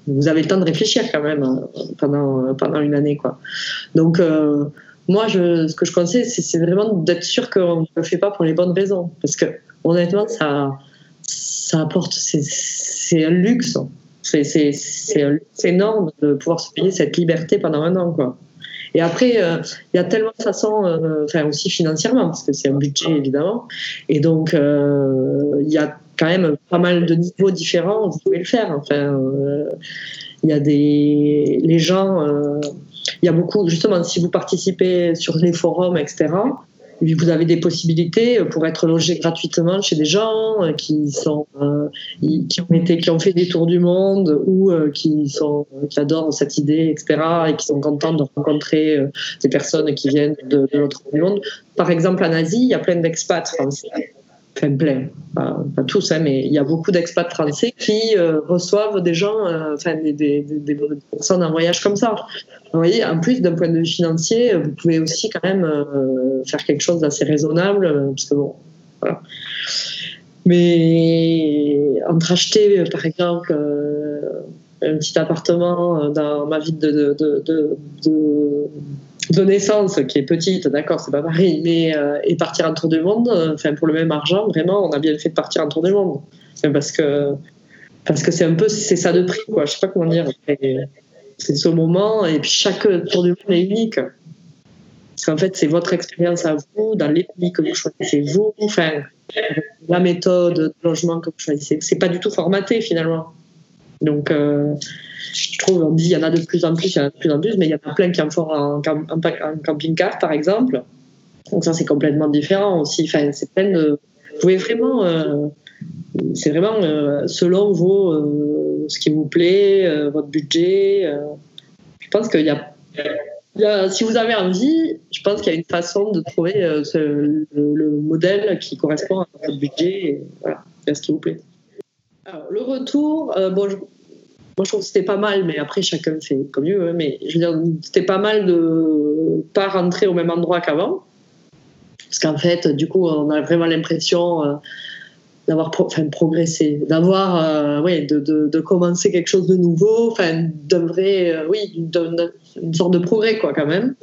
Speaker 2: vous avez le temps de réfléchir quand même euh, pendant pendant une année quoi. Donc moi je, ce que je conseille c'est vraiment d'être sûr qu'on ne le fait pas pour les bonnes raisons parce que honnêtement ça ça apporte c'est un luxe c'est énorme de pouvoir se payer cette liberté pendant un an. Quoi. Et après, il y a tellement de façons, enfin aussi financièrement, parce que c'est un budget évidemment. Et donc, il y a quand même pas mal de niveaux différents. Vous pouvez le faire. Enfin, il y a des les gens. il y a beaucoup, justement, si vous participez sur les forums, etc., vous avez des possibilités pour être logé gratuitement chez des gens euh, qui sont euh, qui ont été qui ont fait des tours du monde ou euh, qui sont qui adorent cette idée etc et qui sont contents de rencontrer des personnes qui viennent de, de l'autre monde. Par exemple en Asie il y a plein d'expats français enfin plein, pas, tous, hein, mais il y a beaucoup d'expats français qui euh, reçoivent des gens, euh, enfin des, personnes en voyage comme ça. Vous voyez, en plus d'un point de vue financier, vous pouvez aussi quand même euh, faire quelque chose d'assez raisonnable, parce bon, voilà. Mais entre acheter, par exemple, un petit appartement dans ma ville de de naissance qui est petite, d'accord, c'est pas pareil, mais euh, et partir en tour du monde, euh, enfin pour le même argent, vraiment, on a bien fait de partir en tour du monde, parce que parce que c'est un peu c'est ça de prix, quoi. Je sais pas comment dire. C'est ce moment et puis chaque tour du monde est unique. Parce qu'en fait, c'est votre expérience à vous, dans les pays que vous choisissez vous, enfin la méthode de logement que vous choisissez. C'est pas du tout formaté finalement. Donc euh, je trouve, on dit il y en a de plus en plus, il y en a de plus en plus, mais il y en a plein qui en font en, camping-car, par exemple. Donc ça, c'est complètement différent aussi. Enfin, c'est plein. Vous pouvez vraiment... Euh, c'est vraiment euh, selon vos, ce qui vous plaît, votre budget. je pense qu'il y a si vous avez envie, je pense qu'il y a une façon de trouver le, modèle qui correspond à votre budget et à ce qui vous plaît. Le retour, bon, moi je trouve que c'était pas mal, mais après chacun fait comme mieux. Hein. mais je veux dire, c'était pas mal de pas rentrer au même endroit qu'avant, parce qu'en fait, du coup, on a vraiment l'impression euh, d'avoir enfin, progressé, d'avoir, euh, oui, de, de, commencer quelque chose de nouveau, enfin, d'un euh, oui, une sorte de progrès quoi quand même.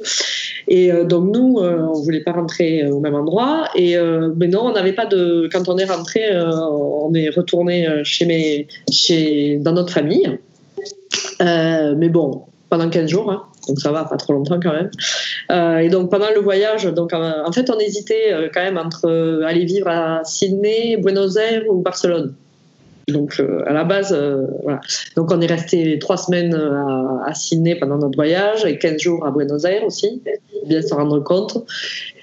Speaker 2: Et donc nous, on voulait pas rentrer au même endroit. Et mais non, on n'avait pas de. Quand on est rentré, on est retourné chez mes, chez dans notre famille. Euh, mais bon, pendant 15 jours, hein, donc ça va, pas trop longtemps quand même. Euh, et donc pendant le voyage, donc en fait on hésitait euh, quand même entre aller vivre à Sydney, Buenos Aires ou Barcelone. Donc à la base, voilà. Donc on est resté trois semaines à, à, Sydney pendant notre voyage et 15 jours à Buenos Aires aussi, bien se rendre compte.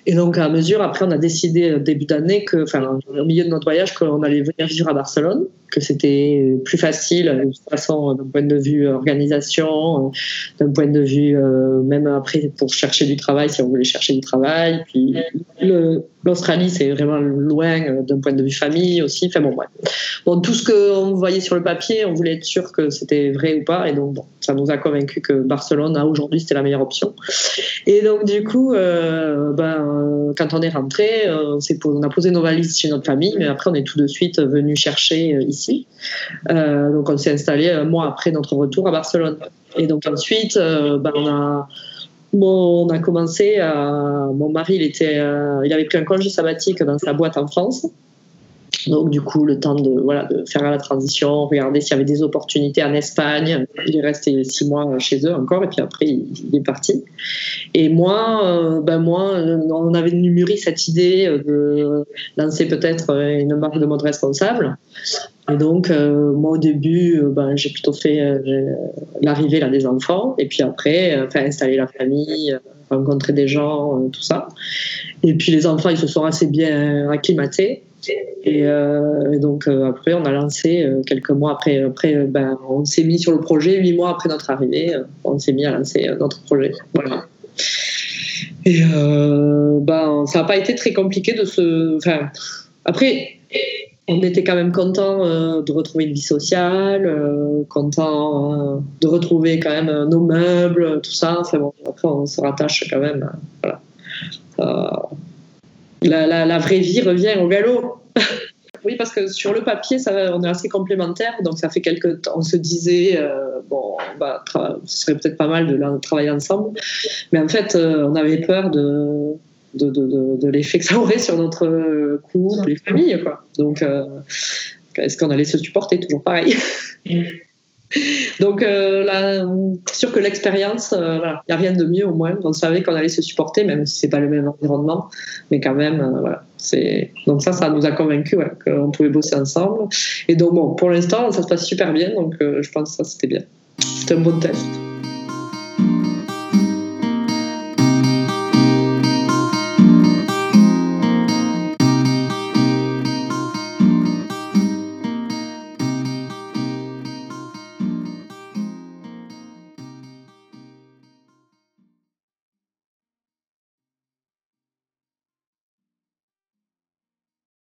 Speaker 2: Et donc, à mesure, après, on a décidé euh, début d'année, enfin, au milieu de notre voyage, qu'on allait venir vivre à Barcelone, que c'était plus facile, de toute façon, d'un point de vue organisation, d'un point de vue même après pour chercher du travail, si on voulait chercher du travail. Puis l'Australie, c'est vraiment loin d'un point de vue famille aussi. Enfin bon, Bon, tout ce qu'on voyait sur le papier, on voulait être sûr que c'était vrai ou pas. Et donc, ça nous a convaincu que Barcelone, aujourd'hui, c'était la meilleure option. Et donc, du coup, euh, ben, euh, quand on est rentré, euh, on a posé nos valises chez notre famille, mais après on est tout de suite venu chercher euh, ici. donc on s'est installé un mois après notre retour à Barcelone. Et donc ensuite, ben, on a on a commencé. Mon mari, il, était, il avait pris un congé sabbatique dans sa boîte en France. Donc, du coup, le temps de, voilà, de faire la transition, regarder s'il y avait des opportunités en Espagne. Il est resté six mois chez eux encore, et puis après, il est parti. Et moi, euh, ben moi, on avait mûri cette idée de lancer peut-être une marque de mode responsable. Et donc, euh, moi, au début, euh, ben, j'ai plutôt fait l'arrivée là, des enfants, et puis après, installer la famille, rencontrer des gens, tout ça. Et puis, les enfants, ils se sont assez bien acclimatés. Euh, et, donc euh, après, on a lancé euh, quelques mois après. Après, ben, on s'est mis sur le projet. Huit mois après notre arrivée, on s'est mis à lancer notre projet. Voilà. Et ben, ça n'a pas été très compliqué de se. Enfin, après, on était quand même content de retrouver une vie sociale, content de retrouver quand même nos meubles, tout ça. Après, on se rattache quand même. Voilà la, vraie vie revient au galop. oui, parce que sur le papier, ça, on est assez complémentaires, donc ça fait quelques temps. On se disait, euh, bon, bah, ce serait peut-être pas mal de travailler ensemble, mais en fait, euh, on avait peur de, de, l'effet que ça aurait sur notre couple et famille, quoi. Donc, euh, est-ce qu'on allait se supporter Toujours pareil? Donc, euh, là, sûr que l'expérience, euh, il n'y a rien de mieux au moins. On savait qu'on allait se supporter, même si c'est pas le même environnement, mais quand même, euh, voilà. Donc ça, ça nous a convaincus qu'on pouvait bosser ensemble. Et donc bon, pour l'instant, ça se passe super bien, donc je pense que ça c'était bien. C'était un bon test.